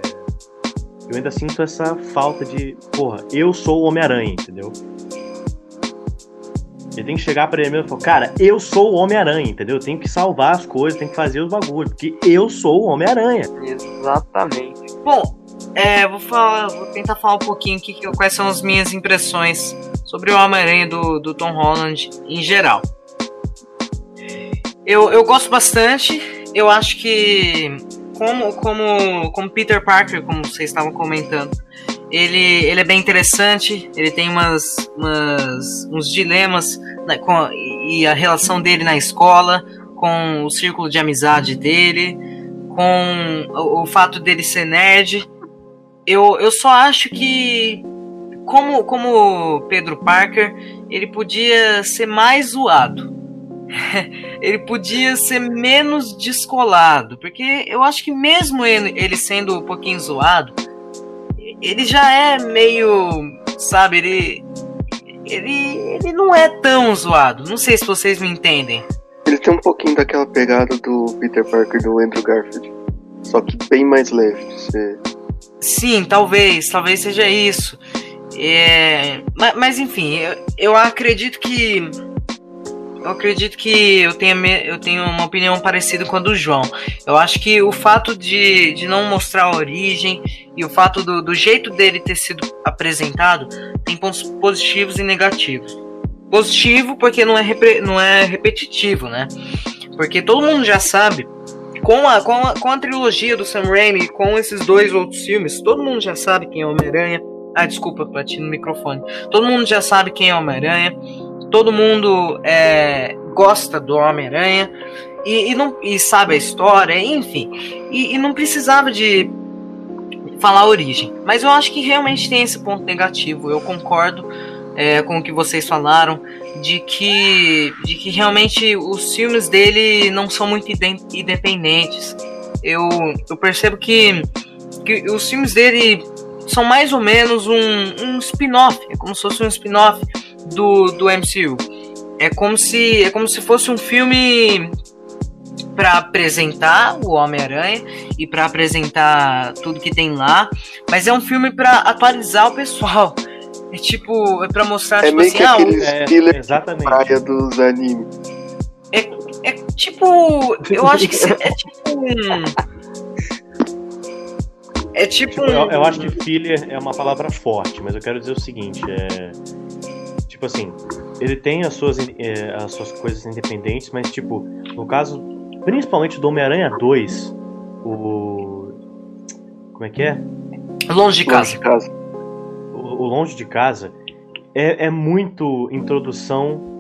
eu ainda sinto essa falta de, porra, eu sou o Homem-Aranha, entendeu? Ele tem que chegar pra ele mesmo e falar, cara, eu sou o Homem-Aranha, entendeu? Eu tenho que salvar as coisas, tenho que fazer os bagulhos, porque eu sou o Homem-Aranha. Exatamente. Bom, é, vou, falar, vou tentar falar um pouquinho aqui quais são as minhas impressões sobre o Homem-Aranha do, do Tom Holland em geral. Eu, eu gosto bastante, eu acho que como, como, como Peter Parker, como vocês estavam comentando, ele, ele é bem interessante, ele tem umas, umas uns dilemas né, com, e a relação dele na escola, com o círculo de amizade dele, com o, o fato dele ser nerd. Eu, eu só acho que, como, como Pedro Parker, ele podia ser mais zoado. ele podia ser menos descolado. Porque eu acho que mesmo ele, ele sendo um pouquinho zoado, ele já é meio. Sabe, ele. Ele, ele não é tão zoado. Não sei se vocês me entendem. Ele tem um pouquinho daquela pegada do Peter Parker do Andrew Garfield. Só que bem mais leve ser. Sim, talvez, talvez seja isso. É, mas, mas enfim, eu, eu acredito que eu acredito que eu tenha, eu tenho uma opinião parecida com a do João. Eu acho que o fato de, de não mostrar a origem e o fato do, do jeito dele ter sido apresentado tem pontos positivos e negativos. Positivo porque não é, não é repetitivo, né? Porque todo mundo já sabe, com a, com, a, com a trilogia do Sam Raimi, com esses dois outros filmes, todo mundo já sabe quem é Homem-Aranha. Ah, desculpa, bati no microfone. Todo mundo já sabe quem é Homem-Aranha todo mundo é, gosta do Homem-Aranha e, e, e sabe a história, enfim. E, e, não precisava de falar a origem. Mas eu acho que realmente tem esse ponto negativo. Eu concordo é, com o que vocês falaram de que, de que realmente os filmes dele não são muito independentes. Eu, eu percebo que, que os filmes dele são mais ou menos um, um spin-off. É como se fosse um spin-off do, do MCU. É como se é como se fosse um filme para apresentar o Homem-Aranha e para apresentar tudo que tem lá, mas é um filme para atualizar o pessoal. É tipo, é para mostrar é tipo meio assim, que ah, é, exatamente. praia dos animes. é, é tipo, eu acho que é tipo um é tipo, Tipo, um, eu, eu acho que filler é uma palavra forte, mas eu quero dizer o seguinte, é tipo assim, ele tem as suas, é, as suas coisas independentes, mas tipo, no caso, principalmente do Homem-Aranha 2, o. Como é que é? longe de Longe casa. de casa. O, o Longe de Casa é, é muito introdução.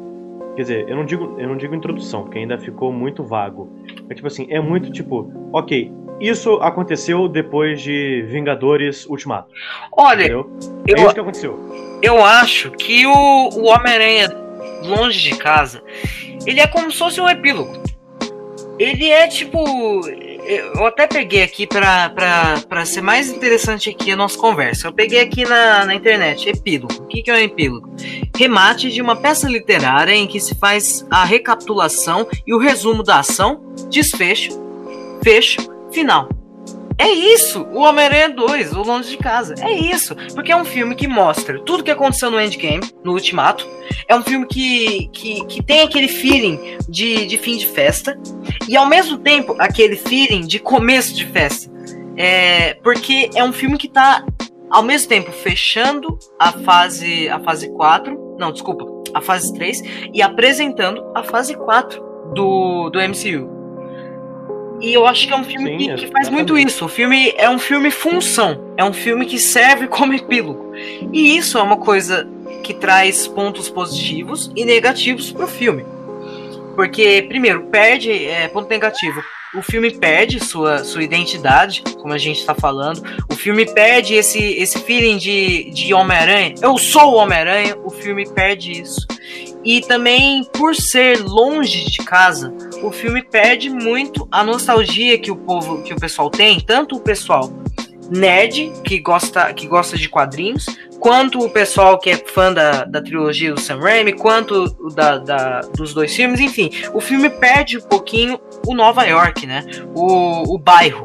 Quer dizer, eu não, digo, eu não digo introdução, porque ainda ficou muito vago. É tipo assim, é muito tipo, ok, isso aconteceu depois de Vingadores Ultimato. Olha, Entendeu? eu, É isso que aconteceu. eu acho que o, o Homem-Aranha longe de casa, ele é como se fosse um epílogo. Ele é tipo. Eu até peguei aqui pra, pra, pra ser mais interessante aqui a nossa conversa. Eu peguei aqui na, na internet, epílogo. O que, que é um epílogo? Remate de uma peça literária em que se faz a recapitulação e o resumo da ação, desfecho, fecho, final. É isso, o Homem-Aranha 2, o Longe de Casa. É isso, porque é um filme que mostra tudo que aconteceu no Endgame, no Ultimato. É um filme que, que, que tem aquele feeling de, de fim de festa e ao mesmo tempo aquele feeling de começo de festa. É, porque é um filme que tá ao mesmo tempo fechando a fase a fase 4, não, desculpa, a fase 3 e apresentando a fase 4 do, do MCU. E eu acho que é um filme Sim, que, que faz muito isso. O filme é um filme função. É um filme que serve como epílogo. E isso é uma coisa que traz pontos positivos e negativos pro filme. Porque, primeiro, perde. É, ponto negativo. O filme perde sua, sua identidade, como a gente tá falando. O filme perde esse, esse feeling de, de Homem-Aranha. Eu sou o Homem-Aranha. O filme perde isso. E também, por ser longe de casa, o filme perde muito a nostalgia que o povo, que o pessoal tem, tanto o pessoal nerd que gosta, que gosta de quadrinhos, quanto o pessoal que é fã da, da trilogia do Sam Raimi, quanto da, da- dos dois filmes, enfim, o filme perde um pouquinho o Nova York, né? O, o bairro,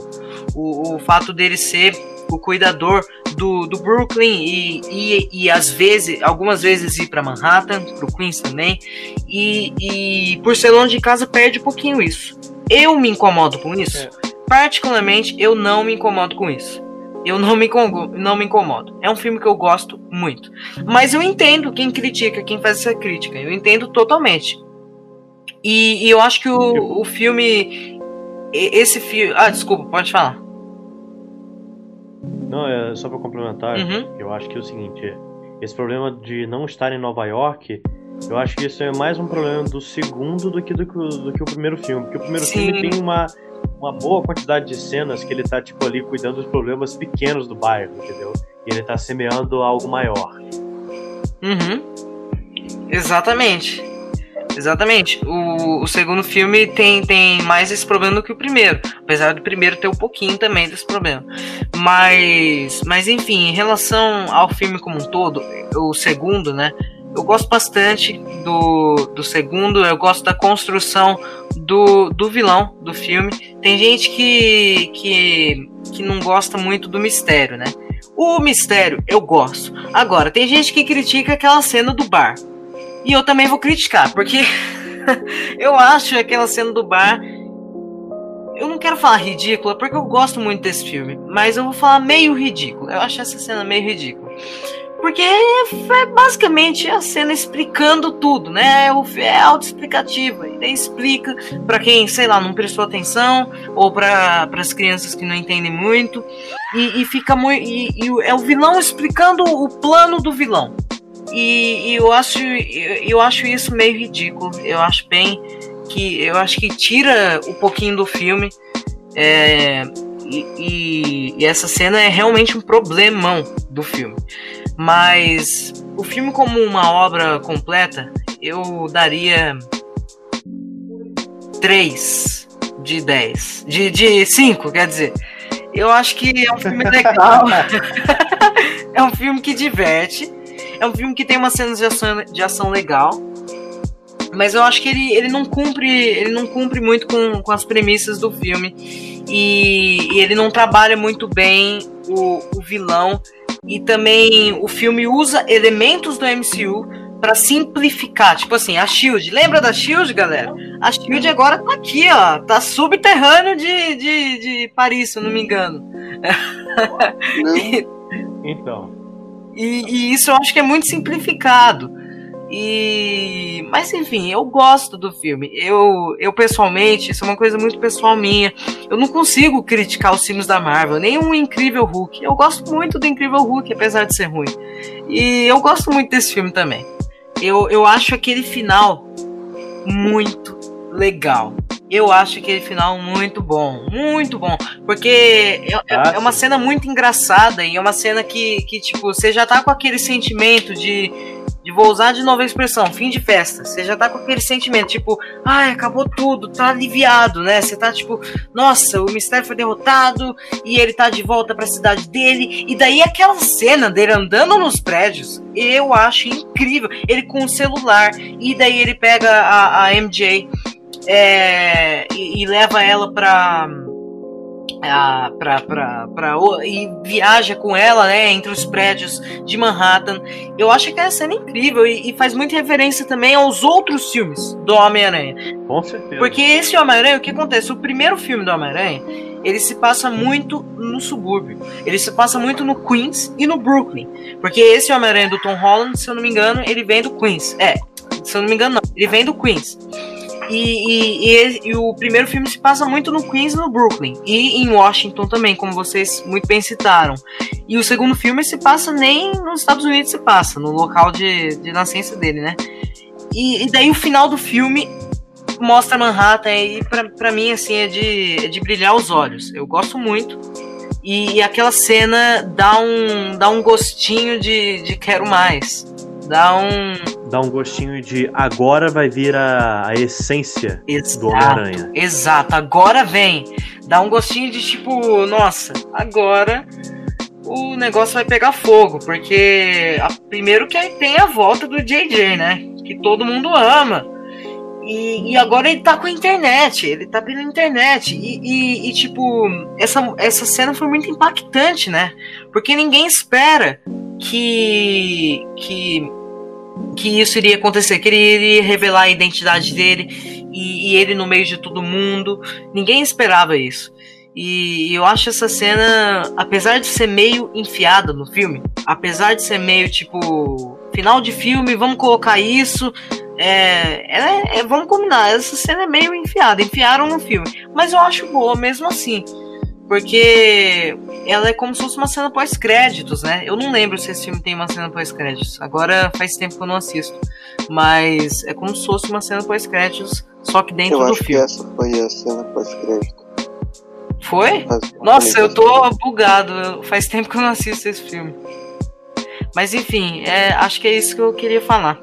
o, o fato dele ser o cuidador do, do Brooklyn e, e, e às vezes, algumas vezes ir para Manhattan, pro Queens também, e, e por ser longe de casa perde um pouquinho isso. Eu me incomodo com isso. É. Particularmente, eu não me incomodo com isso. Eu não me, não me incomodo. É um filme que eu gosto muito. Mas eu entendo quem critica, quem faz essa crítica. Eu entendo totalmente. E, e eu acho que o, o filme. Esse filme. Ah, desculpa, pode falar. Não, é só pra complementar, Uhum. eu acho que é o seguinte, é, esse problema de não estar em Nova York, eu acho que isso é mais um problema do segundo do que do, do que o primeiro filme. Porque o primeiro Sim. filme tem uma. uma boa quantidade de cenas que ele tá, tipo, ali cuidando dos problemas pequenos do bairro, entendeu? E ele tá semeando algo maior. Uhum. Exatamente. Exatamente. O, o segundo filme tem, tem mais esse problema do que o primeiro. Apesar do primeiro ter um pouquinho também desse problema. Mas, mas enfim, em relação ao filme como um todo, o segundo, né? Eu gosto bastante do, do segundo, eu gosto da construção do, do vilão do filme. Tem gente que, que, que não gosta muito do mistério, né? O mistério eu gosto. Agora, tem gente que critica aquela cena do bar. E eu também vou criticar, porque eu acho aquela cena do bar. Eu não quero falar ridícula, porque eu gosto muito desse filme, mas eu vou falar meio ridículo. Eu acho essa cena meio ridícula. Porque é basicamente a cena explicando tudo, né? É autoexplicativa. E daí explica para quem, sei lá, não prestou atenção, ou para as crianças que não entendem muito. E, e fica muito. E, e, é o vilão explicando o plano do vilão. E, e eu acho eu, acho isso meio ridículo. Eu acho bem que eu acho que tira um pouquinho do filme. É, e, e, e, essa cena é realmente um problemão do filme. Mas o filme, como uma obra completa, eu daria 3 de 10. De, de 5, quer dizer. Eu acho que é um filme legal. é um filme que diverte. É um filme que tem uma cena de ação, de ação legal. Mas eu acho que ele, ele não cumpre ele não cumpre muito com, com as premissas do filme. E, e ele não trabalha muito bem o, o vilão. E também o filme usa elementos do MCU para simplificar. Tipo assim, a Shield. Lembra da Shield, galera? A Shield agora tá aqui, ó. Tá subterrâneo de, de, de Paris, se eu não me engano. Então. E, e, isso eu acho que é muito simplificado. E mas enfim, eu gosto do filme. Eu, eu pessoalmente, isso é uma coisa muito pessoal minha. Eu não consigo criticar os filmes da Marvel, nem um Incrível Hulk. Eu gosto muito do Incrível Hulk, apesar de ser ruim. E eu gosto muito desse filme também. Eu, eu acho aquele final muito legal. Eu acho aquele final muito bom, muito bom, porque é, é, ah, é uma cena muito engraçada e é uma cena que, que, tipo, você já tá com aquele sentimento de, de vou usar de novo a expressão, fim de festa. Você já tá com aquele sentimento, tipo, ai, acabou tudo, tá aliviado, né? Você tá tipo, nossa, o mistério foi derrotado e ele tá de volta para a cidade dele. E daí aquela cena dele andando nos prédios, eu acho incrível. Ele com o celular e daí ele pega a, a MJ é, e, e, leva ela pra, a, pra, pra, pra, e viaja com ela, né, entre os prédios de Manhattan. Eu acho que essa cena é incrível e, e faz muita referência também aos outros filmes do Homem-Aranha. Com certeza. Porque esse Homem-Aranha, o que acontece? O primeiro filme do Homem-Aranha, ele se passa muito no subúrbio. Ele se passa muito no Queens e no Brooklyn. Porque esse Homem-Aranha do Tom Holland, se eu não me engano, ele vem do Queens. É, se eu não me engano, não. Ele vem do Queens. E, e, e, e, o primeiro filme se passa muito no Queens no Brooklyn. E em Washington também, como vocês muito bem citaram. E o segundo filme se passa nem nos Estados Unidos se passa, no local de, de nascença dele, né? E, e daí o final do filme mostra Manhattan e pra mim, assim, é de, é de brilhar os olhos. Eu gosto muito. E, e aquela cena dá um, dá um gostinho de, de quero mais. Dá um, dá um gostinho de agora vai vir a, a essência exato, do Homem-Aranha. Exato, agora vem. Dá um gostinho de tipo, nossa, agora o negócio vai pegar fogo, porque a, primeiro que aí tem a volta do JJ, né? Que todo mundo ama. E, e, agora ele tá com a internet, ele tá pela internet. E, e, e, tipo, essa, essa cena foi muito impactante, né? Porque ninguém espera que, que que isso iria acontecer, que ele iria revelar a identidade dele e, e ele no meio de todo mundo. Ninguém esperava isso. E eu acho essa cena, apesar de ser meio enfiada no filme, apesar de ser meio tipo final de filme, vamos colocar isso. É, é, é, vamos combinar, essa cena é meio enfiada, enfiaram no filme, mas eu acho boa mesmo assim. Porque ela é como se fosse uma cena pós-créditos, né? Eu não lembro se esse filme tem uma cena pós-créditos. Agora faz tempo que eu não assisto. Mas é como se fosse uma cena pós-créditos, só que dentro eu do acho filme. Que essa foi a cena pós-crédito. Foi? Nossa, eu tô bugado. Faz tempo que eu não assisto esse filme. Mas enfim, é, acho que é isso que eu queria falar.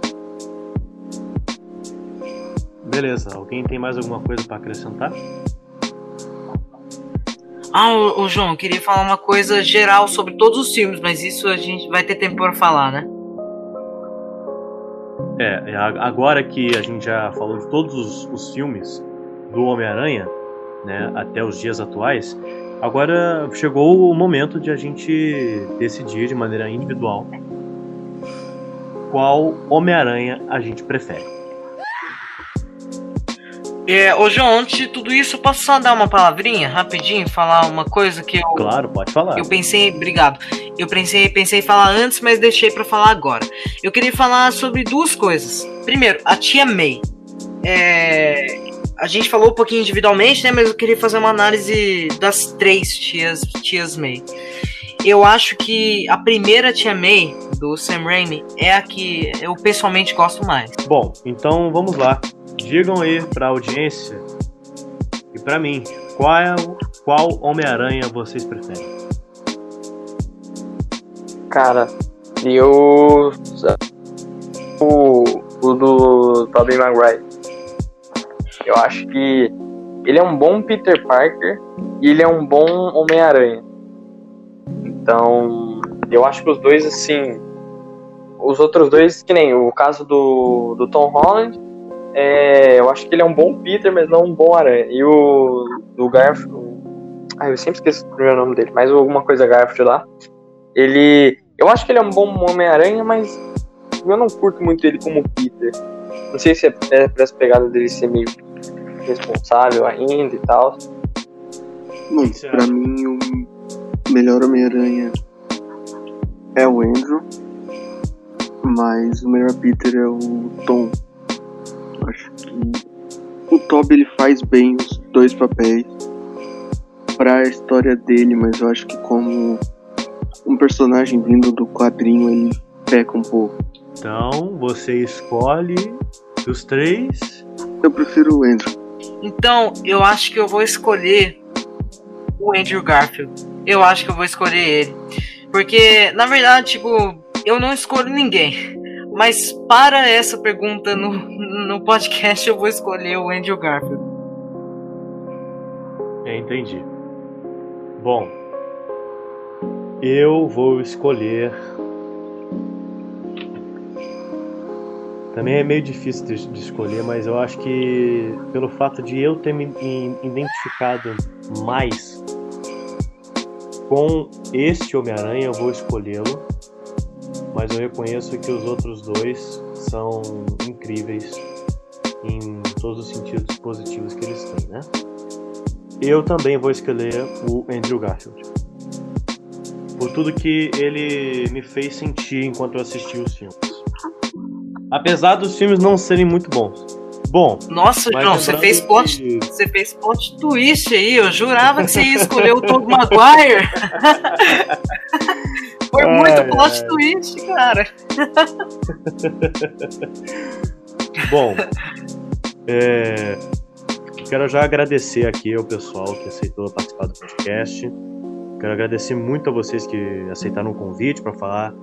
Beleza, alguém tem mais alguma coisa pra acrescentar? Ah, ô, João, queria falar uma coisa geral sobre todos os filmes, mas isso a gente vai ter tempo pra falar, né? É, é, agora que a gente já falou de todos os, os filmes do Homem-Aranha, né, até os dias atuais, agora chegou o momento de a gente decidir de maneira individual qual Homem-Aranha a gente prefere. É, ô João, antes de tudo isso, eu posso só dar uma palavrinha rapidinho, falar uma coisa que eu, Claro, pode falar. eu pensei, obrigado. Eu pensei, pensei em falar antes, mas deixei pra falar agora. Eu queria falar sobre duas coisas. Primeiro, a tia May. É, a gente falou um pouquinho individualmente, né? Mas eu queria fazer uma análise das três tias, tias May. Eu acho que a primeira tia May do Sam Raimi é a que eu pessoalmente gosto mais. Bom, então vamos lá. Digam aí pra audiência e pra mim, qual, qual Homem-Aranha vocês preferem? Cara, eu. O, o do Tobey Maguire. Eu acho que ele é um bom Peter Parker e ele é um bom Homem-Aranha. Então, eu acho que os dois, assim. Os outros dois, que nem o caso do, do Tom Holland, é, eu acho que ele é um bom Peter, mas não um bom Aranha. E o do Garfield. Ah, eu sempre esqueço o primeiro nome dele, mas alguma coisa Garfield lá. Ele. Eu acho que ele é um bom Homem-Aranha, mas eu não curto muito ele como Peter. Não sei se é, é por essa pegada dele ser meio responsável ainda e tal. Bom, você pra mim o melhor Homem-Aranha é o Andrew, mas o melhor Peter é o Tom. Acho que o Toby ele faz bem os dois papéis pra história dele, mas eu acho que como um personagem vindo do quadrinho ele peca um pouco. Então, você escolhe dos três. Eu prefiro o Andrew. Então, eu acho que eu vou escolher o Andrew Garfield. Eu acho que eu vou escolher ele. Porque, na verdade, tipo, eu não escolho ninguém. Mas para essa pergunta no, no podcast, eu vou escolher o Andrew Garfield. É, entendi. Bom, eu vou escolher. Também é meio difícil de, de escolher, mas eu acho que pelo fato de eu ter me identificado mais com este Homem-Aranha, eu vou escolhê-lo. Mas eu reconheço que os outros dois são incríveis em todos os sentidos positivos que eles têm, né? Eu também vou escolher o Andrew Garfield. Por tudo que ele me fez sentir enquanto eu assisti os filmes. Apesar dos filmes não serem muito bons. Bom, Nossa, João, você fez plot, que- você fez plot twist aí. Eu jurava que você ia escolher o Tobey Maguire. Foi Ai, muito plot ai. twist, cara. Bom, é, quero já agradecer aqui ao pessoal que aceitou participar do podcast. Quero agradecer muito a vocês que aceitaram o convite para falar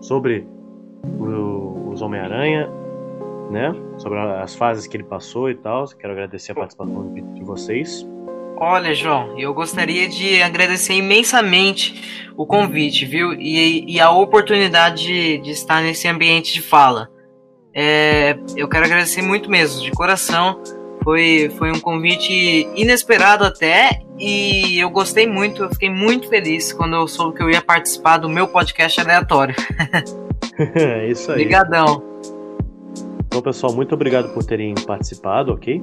sobre o- os Homem-Aranha, né? Sobre as fases que ele passou e tal. Quero agradecer a participação de vocês. Olha, João, eu gostaria de agradecer imensamente o convite, viu? E, e a oportunidade de, de estar nesse ambiente de fala. É, eu quero agradecer muito mesmo, de coração. Foi, foi um convite inesperado até, e eu gostei muito, eu fiquei muito feliz quando eu soube que eu ia participar do meu podcast aleatório. é isso aí. Obrigadão. Então, pessoal, muito obrigado por terem participado, ok?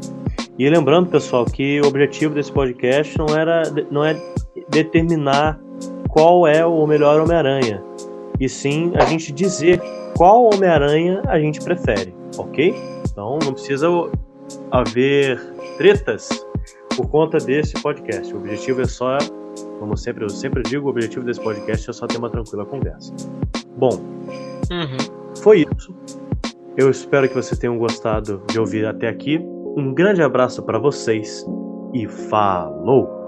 E lembrando, pessoal, que o objetivo desse podcast não era não é determinar qual é o melhor Homem-Aranha, e sim a gente dizer qual Homem-Aranha a gente prefere, ok? Então não precisa haver tretas por conta desse podcast. O objetivo é só, como sempre eu sempre digo, o objetivo desse podcast é só ter uma tranquila conversa. Bom, Uhum. foi isso. Eu espero que vocês tenham gostado de ouvir até aqui. Um grande abraço para vocês e falou!